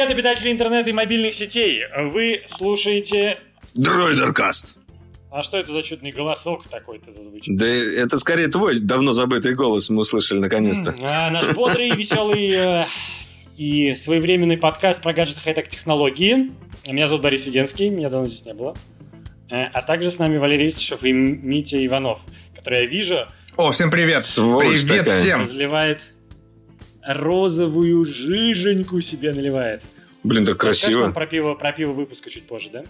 Привет, обитатели интернета и мобильных сетей! Вы слушаете... Дроидеркаст. А что это за чудный голосок такой-то зазвучит? Да это скорее твой давно забытый голос мы услышали наконец-то. А, наш бодрый, веселый э, и своевременный подкаст про гаджеты хай-тек технологии. Меня зовут Борис Веденский, меня давно здесь не было. Э, а также с нами Валерий Истишев и Митя Иванов, который я вижу... О, всем привет! Сволочь привет такая. всем! Разливает розовую жиженьку себе наливает. Блин, так Расскажешь нам красиво. про пиво, про пиво выпуска чуть позже, да?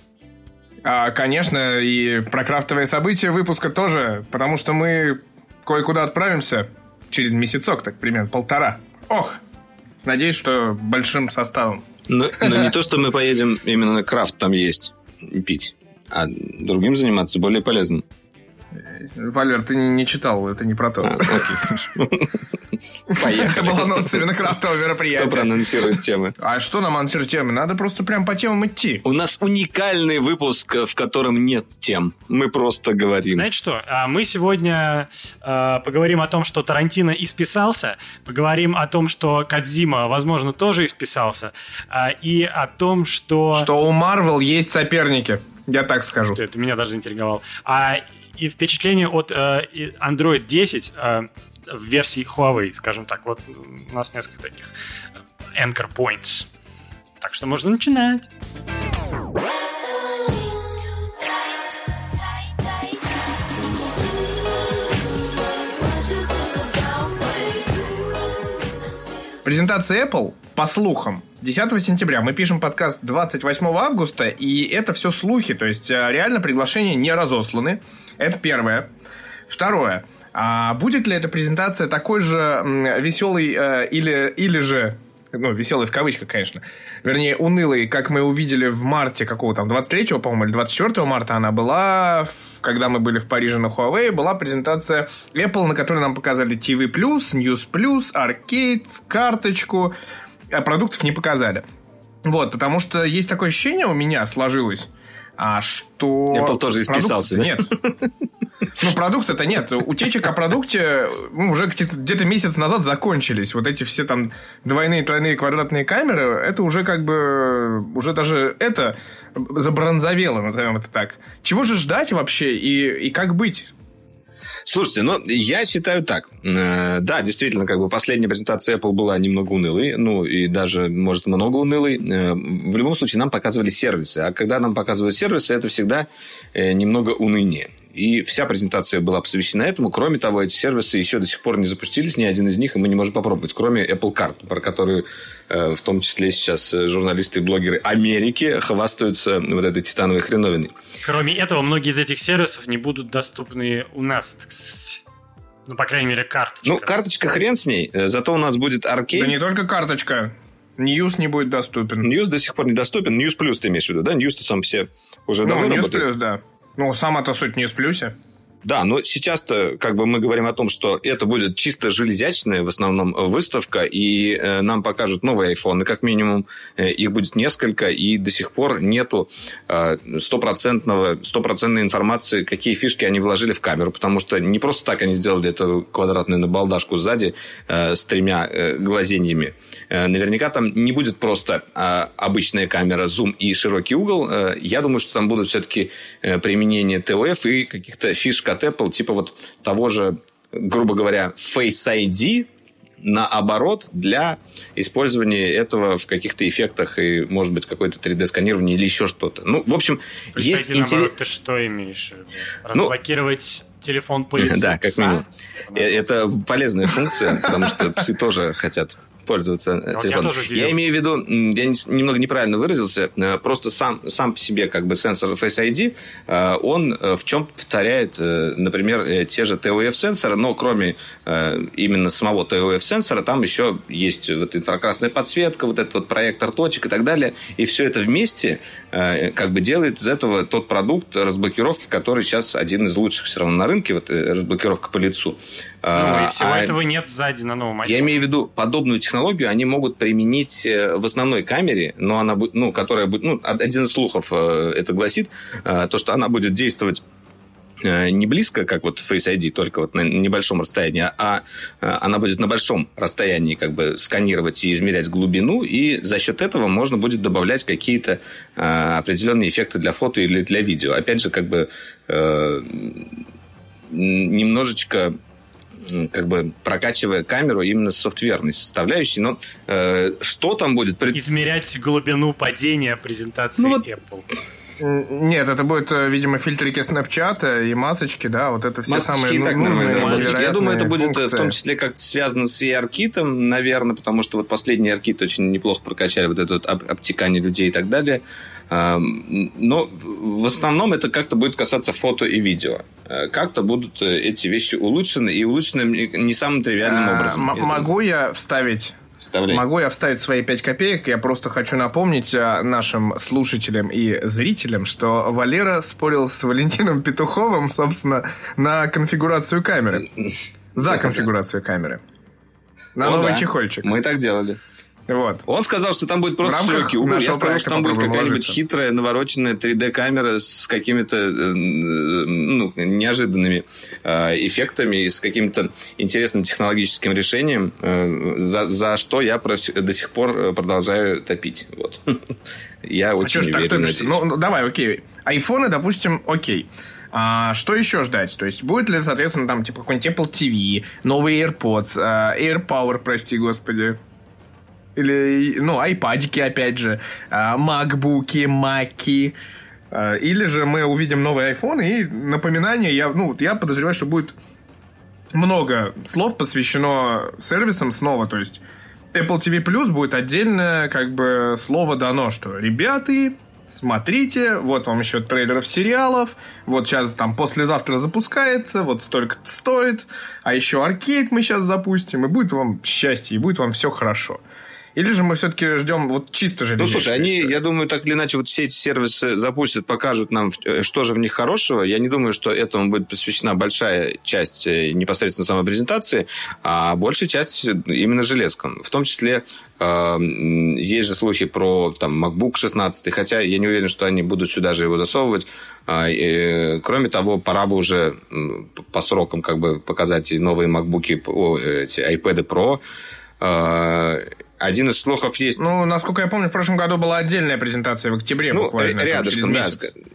А, конечно, и про крафтовые события выпуска тоже, потому что мы кое-куда отправимся через месяцок, так примерно полтора. Ох! Надеюсь, что большим составом. Но, но не то, что мы поедем именно на крафт там есть пить, а другим заниматься более полезным. Валер, ты не читал, это не про то. А, окей, хорошо. Это Поехали. был анонс именно крафтового Кто мероприятия. проанонсирует темы? А что нам анонсировать темы? Надо просто прям по темам идти. У нас уникальный выпуск, в котором нет тем. Мы просто говорим. Знаете что? а, Мы сегодня а, поговорим о том, что Тарантино исписался, поговорим о том, что Кадзима, возможно, тоже исписался, а, и о том, что... Что у Marvel есть соперники. Я так скажу. Это меня даже заинтриговало. А и впечатление от э, Android 10 э, в версии Huawei, скажем так. Вот у нас несколько таких э, anchor points. Так что можно начинать. Презентация Apple, по слухам, 10 сентября. Мы пишем подкаст 28 августа, и это все слухи, то есть э, реально приглашения не разосланы. Это первое. Второе. А будет ли эта презентация такой же м, веселый э, или, или же ну, веселый в кавычках, конечно. Вернее, унылый, как мы увидели в марте какого там, 23 по-моему, или 24 марта она была, когда мы были в Париже на Huawei, была презентация Apple, на которой нам показали TV+, News+, Arcade, карточку, а продуктов не показали. Вот, потому что есть такое ощущение у меня сложилось, а, что... Apple тоже исписался, да? Нет. Ну, продукта-то нет. Утечек о продукте ну, уже где-то месяц назад закончились. Вот эти все там двойные, тройные, квадратные камеры, это уже как бы... Уже даже это забронзовело, назовем это так. Чего же ждать вообще и, и как быть? Слушайте, ну, я считаю так. Э, Да, действительно, как бы последняя презентация Apple была немного унылой, ну, и даже, может, много унылой. Э, В любом случае, нам показывали сервисы. А когда нам показывают сервисы, это всегда э, немного уныние. И вся презентация была посвящена этому. Кроме того, эти сервисы еще до сих пор не запустились, ни один из них, и мы не можем попробовать, кроме Apple Card, про которую э, в том числе сейчас э, журналисты и блогеры Америки хвастаются вот этой титановой хреновиной. Кроме этого, многие из этих сервисов не будут доступны у нас. Ну, по крайней мере, карточка. Ну, карточка хрен с ней, э, зато у нас будет аркейд. Да не только карточка. News не будет доступен. News до сих пор не доступен. News Plus ты имеешь в виду, да? News-то сам все уже Ну, давно работает. Plus, да. Ну, сама-то суть News Plus. Да, но сейчас-то как бы мы говорим о том, что это будет чисто железячная в основном выставка, и э, нам покажут новые айфоны, как минимум. Э, их будет несколько, и до сих пор нету э, стопроцентного, стопроцентной информации, какие фишки они вложили в камеру, потому что не просто так они сделали эту квадратную набалдашку сзади э, с тремя э, глазеньями. Э, наверняка там не будет просто э, обычная камера, зум и широкий угол. Э, я думаю, что там будут все-таки э, применение ТОФ и каких-то фишек от Apple, типа вот того же, грубо говоря, Face ID, наоборот, для использования этого в каких-то эффектах и, может быть, какое-то 3D-сканирование или еще что-то. Ну, в общем, есть интерес... ты что имеешь? Ну, Разблокировать телефон по лицу Да, как минимум. Это полезная функция, потому что псы тоже хотят пользоваться э, Вот я телефоном. Я, удивился. имею в виду, я не- немного неправильно выразился, э, просто сам, сам по себе как бы сенсор Face ID, э, он в чем повторяет, например, те же TOF-сенсоры, но кроме именно самого TOF-сенсора, там еще есть вот инфракрасная подсветка, вот этот вот проектор точек и так далее, и все это вместе как бы делает из этого тот продукт разблокировки, который сейчас один из лучших все равно на рынке, вот разблокировка по лицу. Ну, А, и всего а этого нет сзади на новом я iPhone. имею в виду подобную технологию они могут применить э, в основной камере, но она будет, ну, которая будет, ну, од- один из слухов э, это гласит, э, то, что она будет действовать не близко, как вот Face ID, только вот на небольшом расстоянии, а она будет на большом расстоянии как бы сканировать и измерять глубину, и за счет этого можно будет добавлять какие-то определенные эффекты для фото или для видео. Опять же, как бы немножечко как бы прокачивая камеру именно с софтверной составляющей. Но э, что там будет? Измерять глубину падения презентации ну, вот, Apple. Нет, это будет, э, видимо, фильтрики Snapchat и масочки, да, вот это все масочки самые ну, нужные, Я думаю, это будет функции. в том числе как-то связано с ARKit, наверное, потому что вот последний ARKit очень неплохо прокачали вот это вот обтекание людей и так далее. Но в основном это как-то будет касаться фото и видео. Э, как-то будут э, эти вещи улучшены, и улучшены не самым тривиальным а, образом. Могу я вставить Вставляй. Могу я вставить свои 5 копеек? Я просто хочу напомнить нашим слушателям и зрителям, что Валера спорил с Валентином Петуховым, собственно, на конфигурацию камеры. За конфигурацию камеры. На новый чехольчик. Мы так делали. Вот. Он сказал, что там будет просто широкий угол. Я сказал, что там будет какая-нибудь хитрая, навороченная 3D-камера с какими-то э, ну, неожиданными э, эффектами и с каким-то интересным технологическим решением, э, за, за что я до сих пор продолжаю топить. Вот. Я а очень а верю, ну, ну, давай, окей. Айфоны, допустим, окей. А, что еще ждать? То есть будет ли, соответственно, там типа какой-нибудь Apple TV, новый AirPods, AirPower, прости господи, или, ну, айпадики, опять же, а, макбуки, маки. А, или же мы увидим новый iPhone, и напоминание, я, ну, я подозреваю, что будет много слов посвящено сервисам снова, то есть Apple TV Plus будет отдельное как бы слово дано, что ребята, смотрите, вот вам еще трейлеров сериалов, вот сейчас там послезавтра запускается, вот столько стоит, а еще аркейд мы сейчас запустим, и будет вам счастье, и будет вам все хорошо. Или же мы все-таки ждем вот чисто же? Ну, слушай, они, историю? я думаю, так или иначе, вот все эти сервисы запустят, покажут нам, э, что же в них хорошего. Я не думаю, что этому будет посвящена большая часть э, непосредственно самой презентации, а большая часть именно железкам. В том числе э, есть же слухи про там, MacBook 16, хотя я не уверен, что они будут сюда же его засовывать. А, э, кроме того, пора бы уже по срокам как бы показать новые MacBook, эти iPad Pro, а, один из слухов есть. Ну, насколько я помню, в прошлом году была отдельная презентация в октябре ну, буквально. Рядышком, да.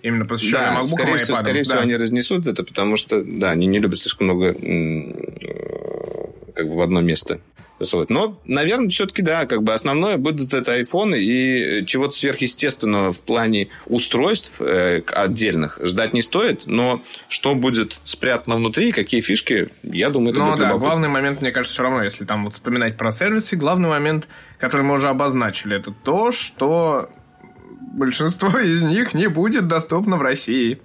Именно посвященная да, MacBook скорее, всего, скорее да. всего, они разнесут это, потому что, да, они не любят слишком много как бы в одно место засовывать. Но, наверное, все-таки, да, как бы основное будет это iPhone и чего-то сверхъестественного в плане устройств э, отдельных ждать не стоит, но что будет спрятано внутри, какие фишки, я думаю, это ну, будет да, любопытно. главный момент, мне кажется, все равно, если там вот вспоминать про сервисы, главный момент, который мы уже обозначили, это то, что большинство из них не будет доступно в России.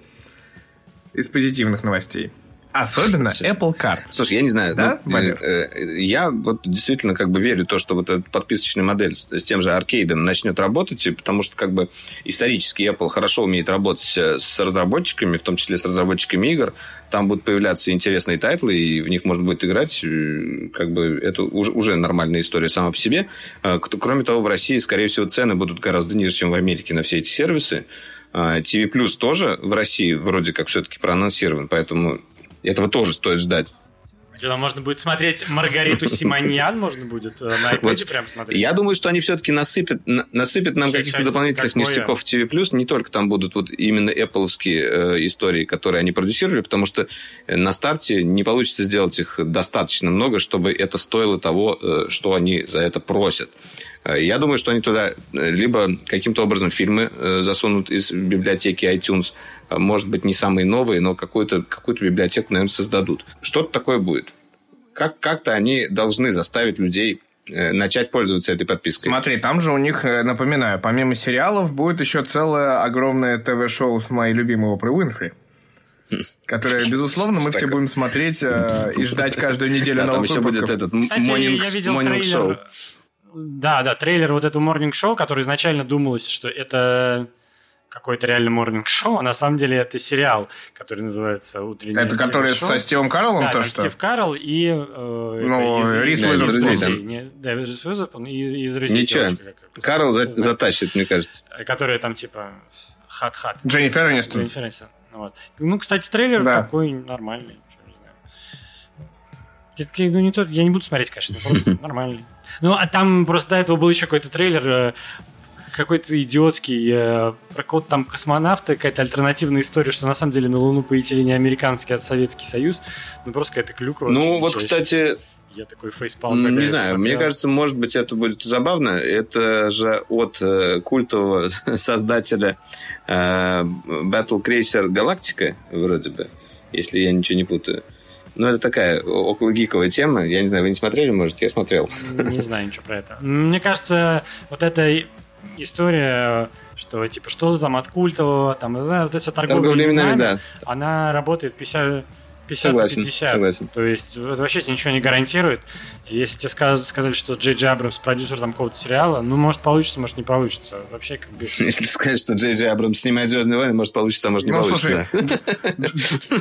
Из позитивных новостей. Особенно. Apple Card. Слушай, я не знаю. Да? Ну, э, э, я вот действительно как бы верю в то, что вот эта подписочная модель с, с тем же аркейдом начнет работать, потому что как бы исторически Apple хорошо умеет работать э, с разработчиками, в том числе с разработчиками игр. Там будут появляться интересные тайтлы, и в них можно будет играть. Как бы это уже, уже нормальная история сама по себе. Кроме того, в России, скорее всего, цены будут гораздо ниже, чем в Америке на все эти сервисы. TV Plus тоже в России вроде как все-таки проанонсирован, поэтому этого тоже стоит ждать. Что, можно будет смотреть Маргариту Симоньян, можно будет э, на iPad прям смотреть. Я думаю, что они все-таки насыпят, насыпят нам каких-то дополнительных ништяков в TV+. Не только там будут вот именно Apple э, истории, которые они продюсировали, потому что на старте не получится сделать их достаточно много, чтобы это стоило того, э, что они за это просят. Э, я думаю, что они туда э, либо каким-то образом фильмы э, засунут из библиотеки iTunes, может быть, не самые новые, но какую-то какую библиотеку, наверное, создадут. Что-то такое будет. Как- как-то они должны заставить людей начать пользоваться этой подпиской. Смотри, там же у них, напоминаю, помимо сериалов, будет еще целое огромное ТВ-шоу с моей любимой Опры Уинфри. Которое, безусловно, мы все будем смотреть и ждать каждую неделю новых там еще будет этот монинг-шоу. Да, да, трейлер вот этого Morning Show, который изначально думалось, что это какой-то реально морнинг шоу, а на самом деле это сериал, который называется «Утреннее Это который со Стивом Карлом? Да, то, что? Стив Карл и... Э, ну, из, Рис Уизерспун. Да, Рис Уизерспун и из друзей. Ничего, Карелл за, затащит, мне кажется. Которая там типа хат-хат. Дженнифер Энистон. Дженнифер Энистон. Вот. Ну, кстати, трейлер Да. такой нормальный. чё, не знаю. Я- Ну, не то, я не буду смотреть, конечно, просто нормальный. Ну, а там просто до этого был еще какой-то трейлер, э, какой-то идиотский, э, про какого-то там космонавта, какая-то альтернативная история, что на самом деле на Луну полетели не американский, а Советский Союз. Ну, просто какая-то клюква. Ну, вот, дичайшая. кстати, Я такой фейспалм. когда не знаю, мне смотрел. кажется, может быть, это будет забавно. Это же от э, культового создателя э, Battle Cracer Галактика, вроде бы, если я ничего не путаю. Ну, это такая около гиковая тема. Я не знаю, вы не смотрели, может? Я смотрел. Не знаю ничего про это. Мне кажется, вот эта история, что типа что-то там от культового, там, вот эта торговля, Торговля именами, да. она работает 50, 50 Согласен, 50. согласен. То есть это вообще тебе ничего не гарантирует. Если тебе сказ- сказали, что Джей Джей Абрамс продюсер там какого-то сериала, ну, может, получится, может, не получится. Вообще, как бы... Если сказать, что Джей Джей Абрамс снимает «Звездные войны», может, получится, а может, не Ну, получится. слушай,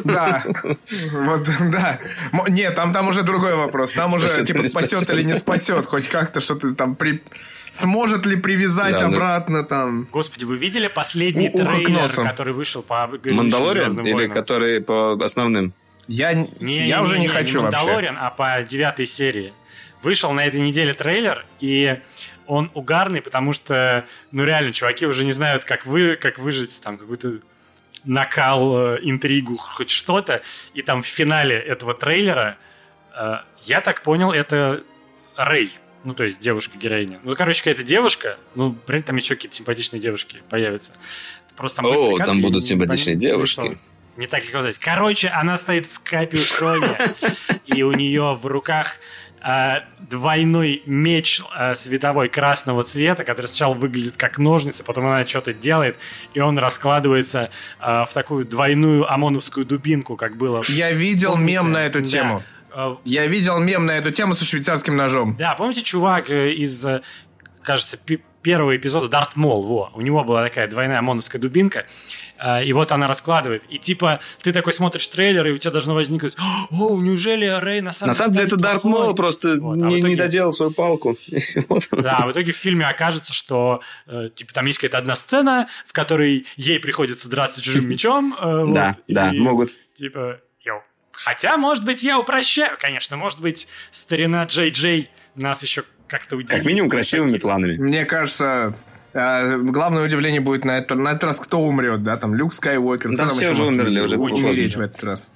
да. Вот, да. Нет, там, там уже другой вопрос. Там уже, типа, спасет или не спасет. Хоть как-то что-то там при... Сможет ли привязать Да, ну- обратно там? Господи, вы видели последний У- трейлер, который вышел по «Мандалориан» «Звездным или войнам»? который по основным? Я, Не, я уже не, не хочу вообще. Мандалориан, а по девятой серии. Вышел на этой неделе трейлер, и он угарный, потому что, ну реально, чуваки уже не знают, как, вы, как выжить там какой-то накал, э, интригу, хоть что-то. И там в финале этого трейлера, э, я так понял, это Рэй. Ну, то есть девушка-героиня. Ну, короче, какая-то девушка. Ну, блин, там еще какие-то симпатичные девушки появятся. Просто О, там кадр, и будут не симпатичные девушки. что. Не так легко сказать. Короче, она стоит в капюшоне, и у нее в руках а, двойной меч а, световой красного цвета, который сначала выглядит как ножницы, потом она что-то делает, и он раскладывается а, в такую двойную омоновскую дубинку, как было. Я видел Помните? мем на эту Да. тему. А, Я видел мем на эту тему со швейцарским ножом. Да, помните, чувак э, из, э, кажется, пи- первого эпизода Дарт Мол, во, у него была такая двойная омоновская дубинка, э, и вот она раскладывает. И типа ты такой смотришь трейлер, и у тебя должно возникнуть, о, неужели Рэй на самом На самом деле это Дарт плохой?» Мол просто Вот, а не, не итоге- доделал свою палку. Да, в итоге в фильме окажется, что э, типа там есть какая-то одна сцена, в которой ей приходится драться чужим мечом. э, вот, Да, да, могут. Типа, йоу. Хотя, может быть, я упрощаю, конечно. Может быть, старина Джей Джей нас еще как-то удивит. Как минимум красивыми планами. Мне кажется, э, главное удивление будет на, это, на этот раз, кто умрет, да, там Люк Скайуокер. Да там все уже умерли, уже умереть в этот раз.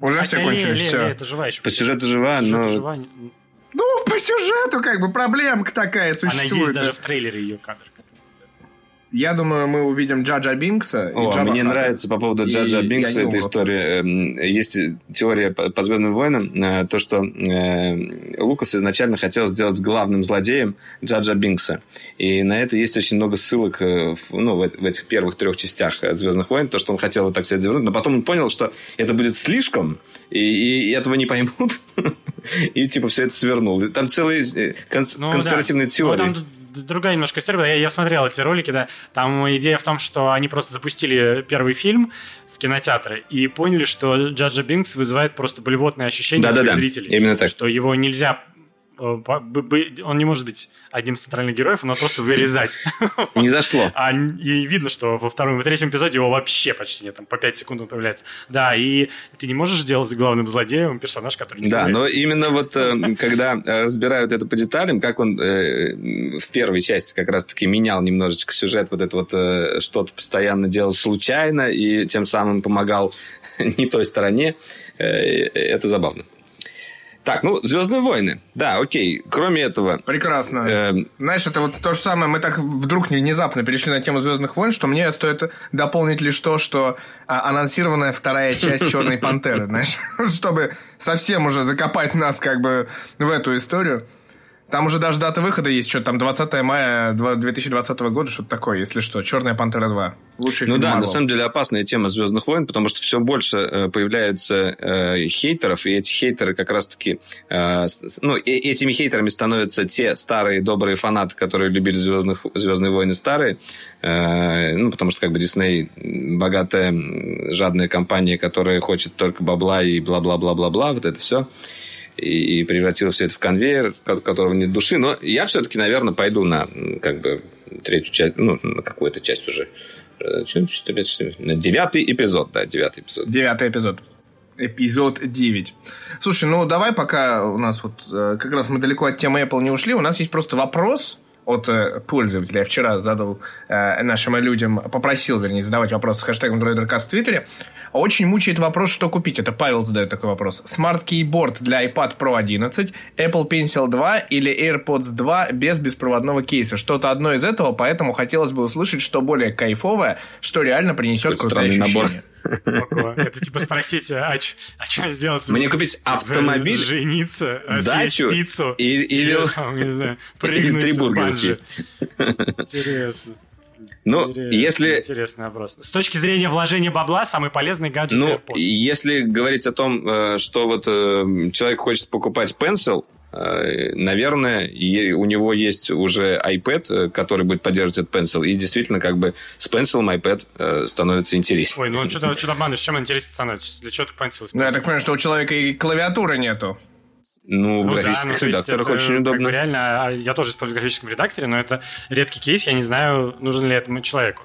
Уже Хотя все кончились, Ле- все. Лея-то жива еще. По сюжету жива, Сюжет но... жива. Ну, по сюжету, как бы, проблемка такая Она существует. есть да. даже в трейлере ее кадр. Я думаю, мы увидим Джа-Джа Бинкса и О, Джабба мне Хатта. нравится по поводу И- Джа-Джа Бинкса эта история. Эм, Есть теория по, Звездным войнам, э, то, что э, Лукас изначально хотел сделать главным злодеем Джаджа Бинкса. И на это есть очень много ссылок э, в, ну, в, эт- в этих первых трех частях Звездных войн, то, что он хотел вот так все это завернуть, но потом он понял, что это будет слишком, и, и этого не поймут, и типа все это свернул. И Там целые конс- Ну, конспиративные да. теории. Ну, там другая немножко история. Я, я смотрел эти ролики, да. Там идея в том, что они просто запустили первый фильм в кинотеатры и поняли, что Джаджа Бинкс вызывает просто болевотные ощущения у Да-да-да, своих зрителей. именно так. Что его нельзя... э, Он не может быть одним из центральных героев, но просто вырезать. Не зашло. А и видно, что во втором и третьем эпизоде его вообще почти нет, там по 5 секунд он появляется. Да, и ты не можешь делать главным злодеем персонаж, который не Да, но именно вот э, когда э, разбирают это по деталям, как он в первой части как раз-таки менял немножечко сюжет, вот это вот что-то постоянно делал случайно и тем самым помогал не той стороне, это забавно. Так, ну, Звездные войны. Да, окей. Кроме этого, Прекрасно. э, Знаешь, это вот то же самое, мы так вдруг внезапно перешли на тему Звездных войн, что мне стоит дополнить лишь то, что а, анонсированная вторая часть Черной пантеры, знаешь, чтобы совсем уже закопать нас как бы в эту историю. Там уже даже дата выхода есть, что там 20 мая 2020 года, что-то такое, если что. Черная пантера 2. Лучший Ну фильм да, на Marvel. самом деле опасная тема Звездных войн, потому что все больше э, появляется э, хейтеров, и эти хейтеры как раз-таки, э, ну, и- этими хейтерами становятся те старые добрые фанаты, которые любили Звездных, Звездные войны старые, Э, ну, потому что как бы Дисней богатая, жадная компания, которая хочет только бабла и бла-бла-бла-бла-бла, вот это все и превратил все это в конвейер, которого нет души. Но я все-таки, наверное, пойду на как бы третью часть, ну, на какую-то часть уже Девятый эпизод, да, девятый эпизод. Девятый эпизод. Эпизод 9. Слушай, ну давай пока у нас вот как раз мы далеко от темы Apple не ушли, у нас есть просто вопрос, от э, пользователя. Я вчера задал э, нашим людям, попросил, вернее, задавать вопросы с хэштегом DroiderCast в Твиттере. Очень мучает вопрос, что купить. Это Павел задает такой вопрос. Keyboard для iPad Pro 11, Apple Pencil 2 или AirPods 2 без беспроводного кейса. Что-то одно из этого, поэтому хотелось бы услышать, что более кайфовое, что реально принесет крутое ощущение. Набор. Это типа спросить, а, а что сделать? Мне купить автомобиль, жениться, дачу пиццу, или, или, не знаю, прыгнуть три бургера съесть. Интересно. Ну, Интересный, если... Интересный вопрос. С точки зрения вложения бабла, самый полезный гаджет Ну, AirPods. если говорить о том, э, что вот э, человек хочет покупать Pencil, наверное, у него есть уже iPad, э, который будет поддерживать этот Pencil, и действительно, как бы с Pencil iPad э, становится интереснее. Ой, ну он что-то что обманываешь, чем интереснее становится? Для чего ты Pencil Ну, я так понимаю, что у человека и клавиатуры нету. Ну, в ну, графических да, ну, редакторах это, очень удобно. Как бы реально, а, я тоже использую в графическом редакторе, но это редкий кейс, я не знаю, нужен ли этому человеку.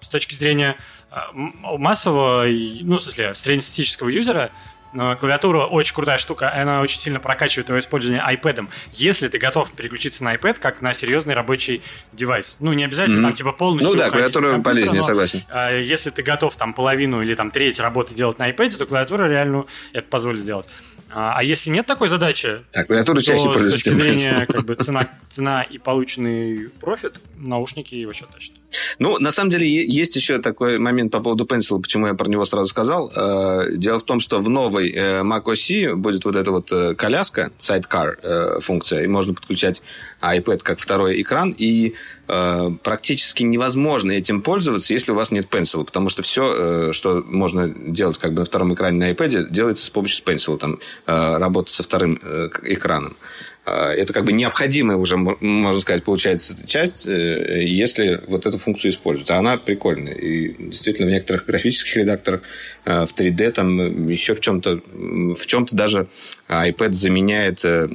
С точки зрения а, массового, ну, в смысле, среднестатистического юзера, клавиатура очень крутая штука, она очень сильно прокачивает твое использование iPad. Если ты готов переключиться на iPad как на серьезный рабочий девайс. Ну, не обязательно mm-hmm. там типа полностью... Ну да, клавиатура полезнее, но, согласен. А, если ты готов там половину или там треть работы делать на iPad, то клавиатура реально это позволит сделать. А, а если нет такой задачи, так, клавиатура чаще то с точки зрения как бы, цена, цена и полученный профит, наушники вообще тащат. Ну, на самом деле, есть еще такой момент по поводу Pencil, почему я про него сразу сказал. Э, дело в том, что в новой э, Mac OS будет вот эта вот э, коляска, sidecar функция, и можно подключать iPad как второй экран, и практически невозможно этим пользоваться, если у вас нет Pencil, потому что все, что можно делать как бы на втором экране на iPad, делается с помощью Pencil, там, работа со вторым экраном. А, это как бы необходимая уже, можно сказать, получается часть, э, если вот эту функцию используют. А она прикольная. И действительно в некоторых графических редакторах э, в 3D там еще в чем-то, в чем-то даже iPad заменяет э,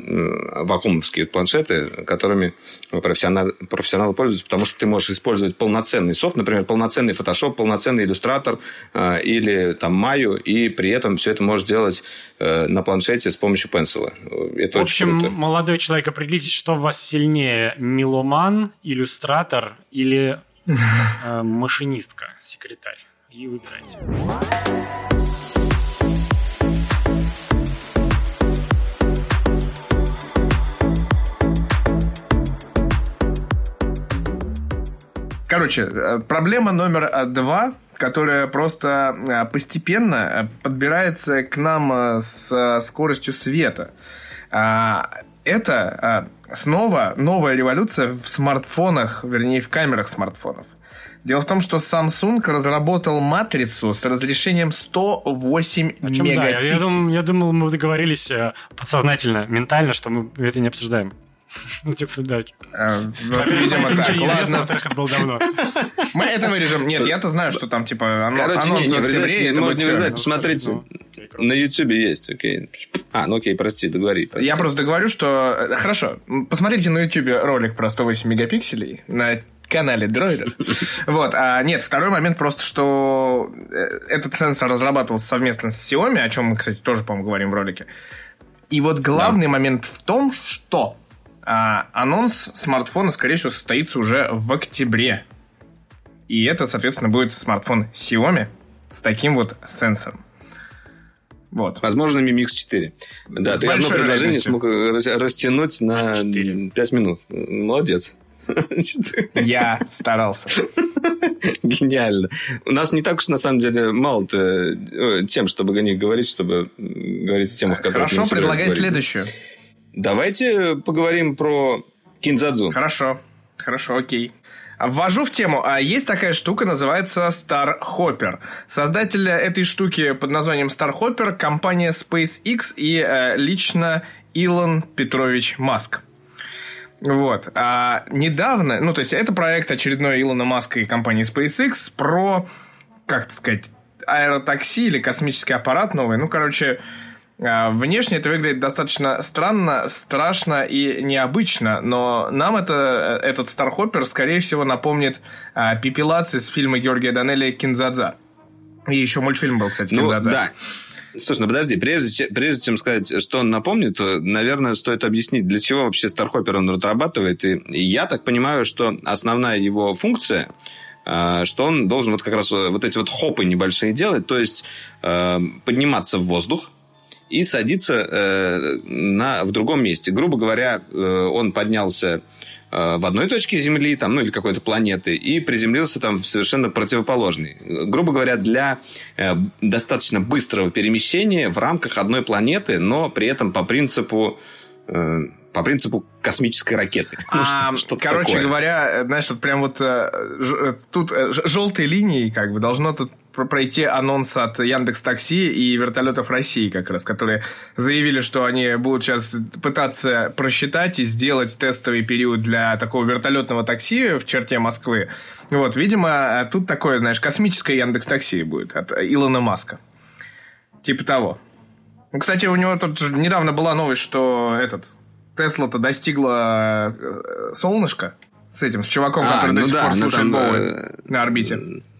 вакуумовские планшеты, которыми профессионалы, профессионалы пользуются, потому что ты можешь использовать полноценный софт, например, полноценный Photoshop, полноценный иллюстратор или там Maya, и при этом все это можешь делать на планшете с помощью пенсила. Это в общем, очень круто молодой человек, определитесь, что в вас сильнее, меломан, иллюстратор или э, машинистка, секретарь. И выбирайте. Короче, э, проблема номер э, два, которая просто э, постепенно подбирается к нам с скоростью света. А, это снова новая революция в смартфонах, вернее, в камерах смартфонов. Дело в том, что Samsung разработал матрицу с разрешением 108 О чем, мегапикселей. Да, я, я, думал, я думал, мы договорились подсознательно, ментально, что мы это не обсуждаем. Ну, типа, да. А, ну, видимо, так, ладно. Во-вторых, это было давно. Мы это вырежем. Нет, я-то знаю, что там, типа, Короче, не, не, вырезать, можно не вырезать, посмотрите. На Ютубе есть, окей. А, ну окей, прости, договори. Прости. Я просто договорю, что... Э, хорошо, посмотрите на Ютубе ролик про 108 мегапикселей на канале Дроидер. Вот. А нет, второй момент просто, что э, этот сенсор разрабатывался совместно с Xiaomi, о чем мы, кстати, тоже, по-моему, говорим в ролике. И вот главный да. момент в том, что а, анонс смартфона, скорее всего, состоится уже в октябре. И это, соответственно, будет смартфон Xiaomi с таким вот сенсором. Вот. Возможно, Mi Mix 4. Да, С ты одно предложение смог растянуть на 5 минут. Молодец. Я старался. Гениально. У нас не так уж, на самом деле, мало э, тем, чтобы о них говорить, чтобы говорить о темах, которые Хорошо, предлагай следующую. Давайте поговорим про Кинзадзу. Хорошо. Хорошо, окей. Ввожу в тему. А есть такая штука, называется Star Hopper. Создатель этой штуки под названием Star Hopper – компания SpaceX и э, лично Илон Петрович Маск. Вот. А недавно, ну, то есть, это проект очередной Илона Маска и компании SpaceX про, как сказать, аэротакси или космический аппарат новый. Ну, короче, внешне это выглядит достаточно странно, страшно и необычно, но нам это, этот Стархоппер, скорее всего, напомнит а, пепелации с фильма Георгия Данелли «Кинзадза». И еще мультфильм был, кстати, «Кинзадза». Ну, да. Слушай, ну подожди, прежде, прежде чем сказать, что он напомнит, то, наверное, стоит объяснить, для чего вообще Стархоппер он разрабатывает. И я так понимаю, что основная его функция а, что он должен вот как раз вот эти вот хопы небольшие делать, то есть э, подниматься в воздух, и садиться э, на, в другом месте. Грубо говоря, э, он поднялся э, в одной точке Земли, там, ну или какой-то планеты, и приземлился там в совершенно противоположный. Грубо говоря, для э, достаточно быстрого перемещения в рамках одной планеты, но при этом по принципу э, по принципу космической ракеты. А, ну, что, короче такое. говоря, знаешь, вот прям вот э, э, тут э, желтой линией как бы должно тут пройти анонс от Яндекс Такси и вертолетов России как раз, которые заявили, что они будут сейчас пытаться просчитать и сделать тестовый период для такого вертолетного такси в черте Москвы. Вот, видимо, тут такое, знаешь, космическое Яндекс Такси будет от Илона Маска. Типа того. Ну, кстати, у него тут недавно была новость, что этот Тесла-то достигла э, солнышко с этим, с чуваком, а, который ну до сих да, пор слушает там, э, на орбите.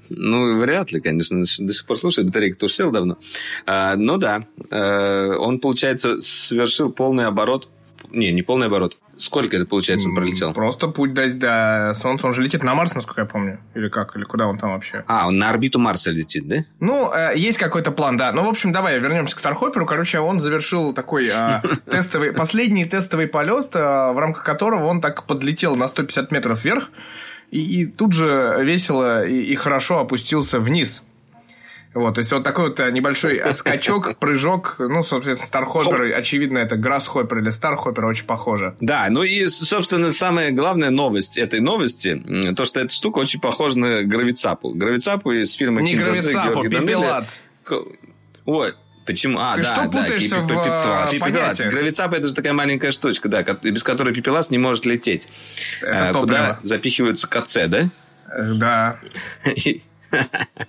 Ну, вряд ли, конечно, до сих пор слушает, батарейка тоже сел давно. А, ну да, э, он, получается, совершил полный оборот, не, не полный оборот, Сколько это, получается, он пролетел? Просто путь до, до Солнца. Он же летит на Марс, насколько я помню. Или как? Или куда он там вообще? А, он на орбиту Марса летит, да? Ну, э, есть какой-то план, да. Ну, в общем, давай вернемся к Стархопперу. Короче, он завершил такой э, тестовый, последний тестовый полет, э, в рамках которого он так подлетел на 150 метров вверх и, и тут же весело и, и хорошо опустился вниз. Вот, то есть вот такой вот э, небольшой скачок, прыжок, ну, собственно, Стархоппер, очевидно, это Грассхоппер или Стархоппер, очень похоже. Да, ну и, собственно, самая главная новость этой новости, то, что эта штука очень похожа на Гравицапу. Гравицапу из фильма Не Гравицапу, Пепелац. Ой, Почему? А, Ты да, что да, путаешься в пепелац. пепелац. Гравицап это же такая маленькая штучка, да, без которой пепелац не может лететь. Это э, Куда запихиваются КЦ, да? Э, да.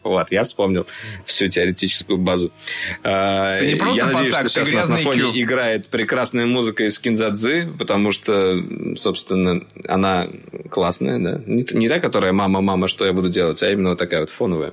Вот, я вспомнил всю теоретическую базу. А, ты не просто я надеюсь, пацак, что сейчас у нас на фоне Q. играет прекрасная музыка из Кинзадзы, потому что, собственно, она классная, да. Не, не та, которая «мама-мама, что я буду делать», а именно вот такая вот фоновая.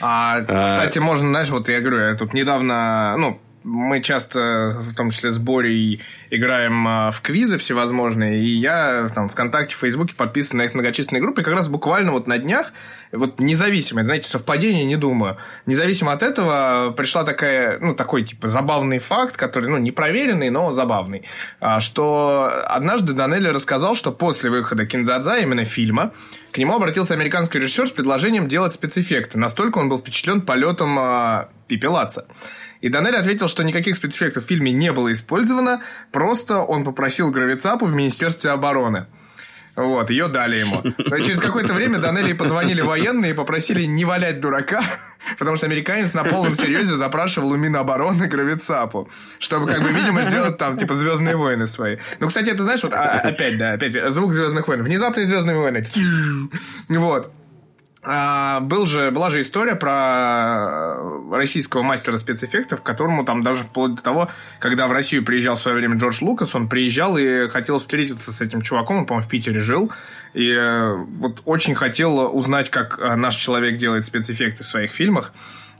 А, кстати, а... можно, знаешь, вот я говорю, я тут недавно, ну, мы часто, в том числе с Борей, играем а, в квизы всевозможные, и я там ВКонтакте, Фейсбуке подписан на их многочисленные группы, и как раз буквально вот на днях, вот независимо, знаете, совпадение, не думаю, независимо от этого пришла такая, ну, такой, типа, забавный факт, который, ну, не проверенный, но забавный, а, что однажды Данелли рассказал, что после выхода Кинзадза, именно фильма, к нему обратился американский режиссер с предложением делать спецэффекты. Настолько он был впечатлен полетом э, пепелаца. И Данель ответил, что никаких спецэффектов в фильме не было использовано, просто он попросил Гравицапу в Министерстве обороны. Вот, ее дали ему. Через какое-то время Данелли позвонили военные и попросили не валять дурака, потому что американец на полном серьезе запрашивал у Минобороны Гравицапу, чтобы, как бы, видимо, сделать там, типа, Звездные войны свои. Ну, кстати, это знаешь, вот а, опять, да, опять, звук Звездных войн. Внезапные Звездные войны. Вот. А, был же, была же история про э, российского мастера спецэффектов, которому там даже вплоть до того, когда в Россию приезжал в свое время Джордж Лукас, он приезжал и хотел встретиться с этим чуваком, он, по-моему, в Питере жил, и э, вот очень хотел узнать, как э, наш человек делает спецэффекты в своих фильмах.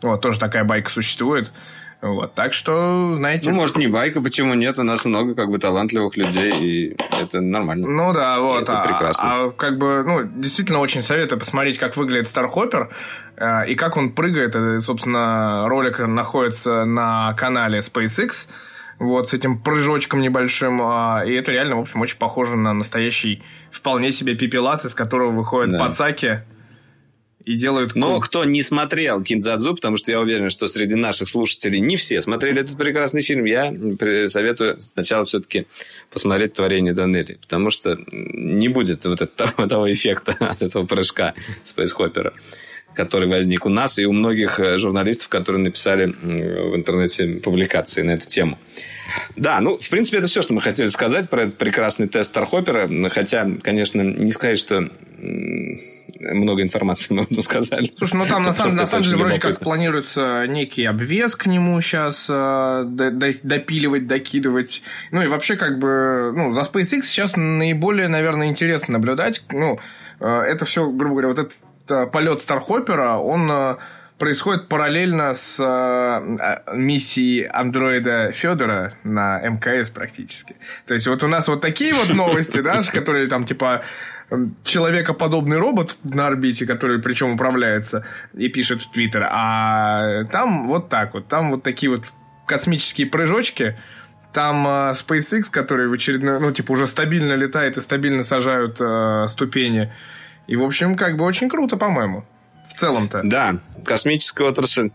Вот, тоже такая байка существует. Вот, так что, знаете... Ну, может, не байка, почему нет? У нас много как бы талантливых людей, и это нормально. Ну да, вот. это а, прекрасно. А, как бы, ну, действительно очень советую посмотреть, как выглядит Стархоппер э, и как он прыгает. Это, собственно, ролик находится на канале SpaceX вот, с этим прыжочком небольшим. А, и это реально, в общем, очень похоже на настоящий вполне себе пепелац, из которого выходят да. пацаки и делают круг. Но кто не смотрел Киндзадзу, потому что я уверен, что среди наших слушателей не все смотрели этот прекрасный фильм, я советую сначала все-таки посмотреть творение Данелли, потому что не будет вот этого, того эффекта от этого прыжка Спейсхоппера. который возник у нас и у многих э, журналистов, которые написали в интернете публикации на эту тему. Да, ну, в принципе, это все, что мы хотели сказать про этот прекрасный тест Стархопера. Хотя, конечно, не сказать, что много информации мы ему сказали. Слушай, ну там на самом, на самом деле вроде как планируется некий обвес к нему сейчас э, допиливать, докидывать. Ну и вообще как бы, ну, за SpaceX сейчас наиболее, наверное, интересно наблюдать. Ну, э, это все, грубо говоря, вот этот э, полет Стархопера, он э, происходит параллельно с э, миссией андроида Федора на МКС практически. То есть вот у нас вот такие вот новости, да, которые там типа человекоподобный робот на орбите, который причем управляется и пишет в Твиттер, а там вот так вот, там вот такие вот космические прыжочки, там э, SpaceX, который в очередной, ну, типа, уже стабильно летает и стабильно сажают э, ступени. И, в общем, как бы очень круто, по-моему. В целом-то. Да, космическая отрасль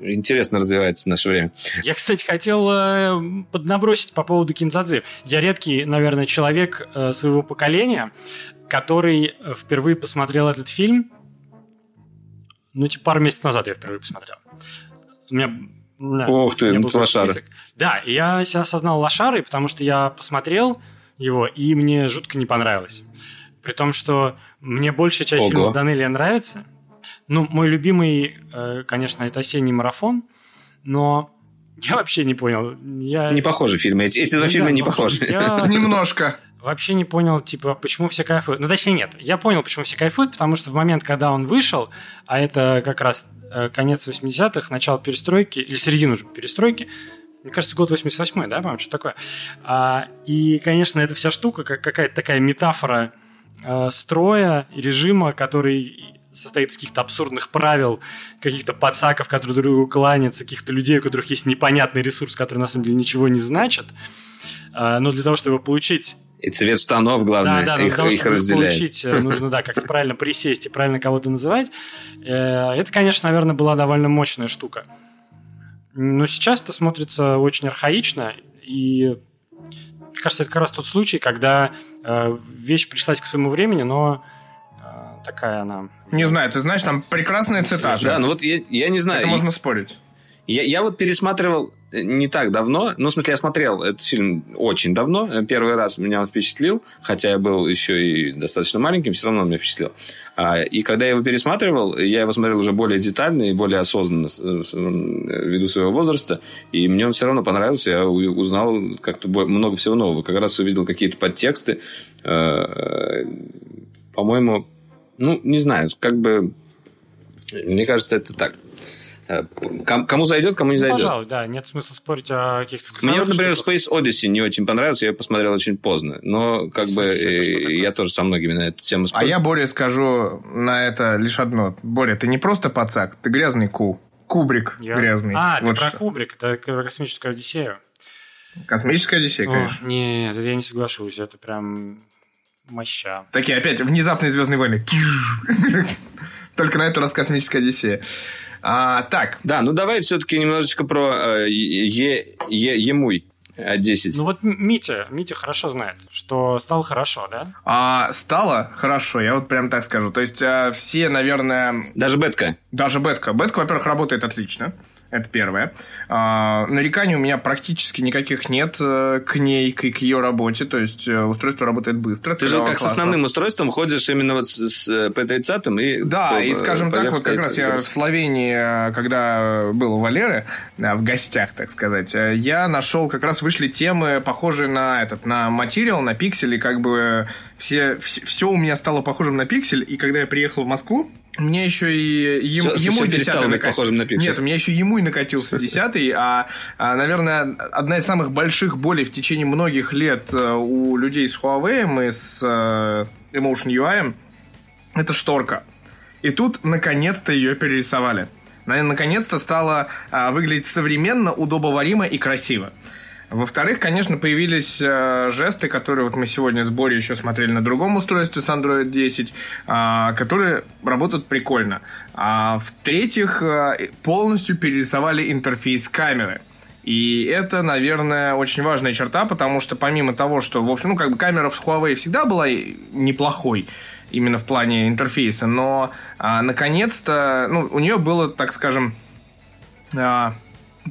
интересно развивается в наше время. Я, кстати, хотел э, поднабросить по поводу Кинзадзы. Я редкий, наверное, человек э, своего поколения, который э, впервые посмотрел этот фильм. Ну, типа, пару месяцев назад я впервые посмотрел. У меня да, Ух ты, ну лошары. Да, и я себя осознал лошарой, потому что я посмотрел его, и мне жутко не понравилось. При том, что мне большая часть Ого. фильмов Данелия нравится. Ну, мой любимый, э, конечно, это «Осенний марафон», но я вообще не понял. Я... Не похожи фильмы. Эти, эти два ну, фильма да, не похожи. Я... Немножко вообще не понял, типа, почему все кайфуют. Ну, точнее, нет. Я понял, почему все кайфуют, потому что в момент, когда он вышел, а это как раз э, конец 80-х, начало перестройки, или середина уже перестройки, мне кажется, год 88-й, да, по-моему, что такое. А, и, конечно, эта вся штука, как какая-то такая метафора э, строя и режима, который состоит из каких-то абсурдных правил, каких-то подсаков, которые друг другу кланятся, каких-то людей, у которых есть непонятный ресурс, который на самом деле ничего не значит. А, но для того, чтобы получить и цвет штанов, главное, да, да, их, того, их разделяет. Получить, э, нужно, да, как правильно присесть и правильно кого-то называть. Э, это, конечно, наверное, была довольно мощная штука. Но сейчас это смотрится очень архаично, и мне кажется, это как раз тот случай, когда э, вещь пришлась к своему времени, но такая она... Не знаю, ты знаешь, там прекрасная цитата. Да, ну вот я, я не знаю. Это можно спорить. Я, я вот пересматривал не так давно, ну, в смысле, я смотрел этот фильм очень давно, первый раз меня он впечатлил, хотя я был еще и достаточно маленьким, все равно он меня впечатлил. А, и когда я его пересматривал, я его смотрел уже более детально и более осознанно ввиду своего возраста, и мне он все равно понравился, я узнал как-то много всего нового, как раз увидел какие-то подтексты, э, по-моему, ну, не знаю, как бы, мне кажется, это так. Э, кому зайдет, кому не ну, зайдет. Пожалуй, да, нет смысла спорить о каких-то Мне вот, например, Space Odyssey не очень понравился, я посмотрел очень поздно. Но как бы э, я тоже со многими на эту тему спорю. А я, Боря, скажу на это лишь одно. Боря, ты не просто пацак, ты грязный ку. Кубрик я... грязный. А, вот ты про что. Кубрик, это космическая Одиссея. Космическая Одиссея, О, конечно. Нет, я не соглашусь, это прям моща. Такие опять внезапные Звездные войны. Только на этот раз космическая Одиссея. А, так. Да, ну давай все-таки немножечко про э, е, е, Емуй. 10. Ну вот Митя, Митя хорошо знает, что стало хорошо, да? А, стало хорошо, я вот прям так скажу. То есть а, все, наверное... Даже Бетка? Даже Бетка. Бетка, во-первых, работает отлично. Это первое. А, нареканий у меня практически никаких нет э, к ней, к, к ее работе. То есть э, устройство работает быстро. Ты же как классно. с основным устройством ходишь именно вот с, с P30 и... Да, по, и скажем так, вот как раз я в Словении, когда был у Валеры, в гостях, так сказать, я нашел, как раз вышли темы, похожие на этот, на Material, на Pixel, и как бы все, все, все у меня стало похожим на Pixel, и когда я приехал в Москву, у меня еще и ему, все, ему десятый накат... похожим на Нет, у меня еще ему и накатился десятый, а, а, наверное, одна из самых больших болей в течение многих лет э, у людей с Huawei и с uh, Emotion UI это шторка. И тут, наконец-то, ее перерисовали. Наконец-то стало а, выглядеть современно, удобоваримо и красиво. Во-вторых, конечно, появились э, жесты, которые вот мы сегодня с Борей еще смотрели на другом устройстве с Android 10, э, которые работают прикольно. А в-третьих, э, полностью перерисовали интерфейс камеры. И это, наверное, очень важная черта, потому что помимо того, что, в общем, ну, как бы камера в Huawei всегда была неплохой, именно в плане интерфейса, но а, наконец-то, ну, у нее было, так скажем, а,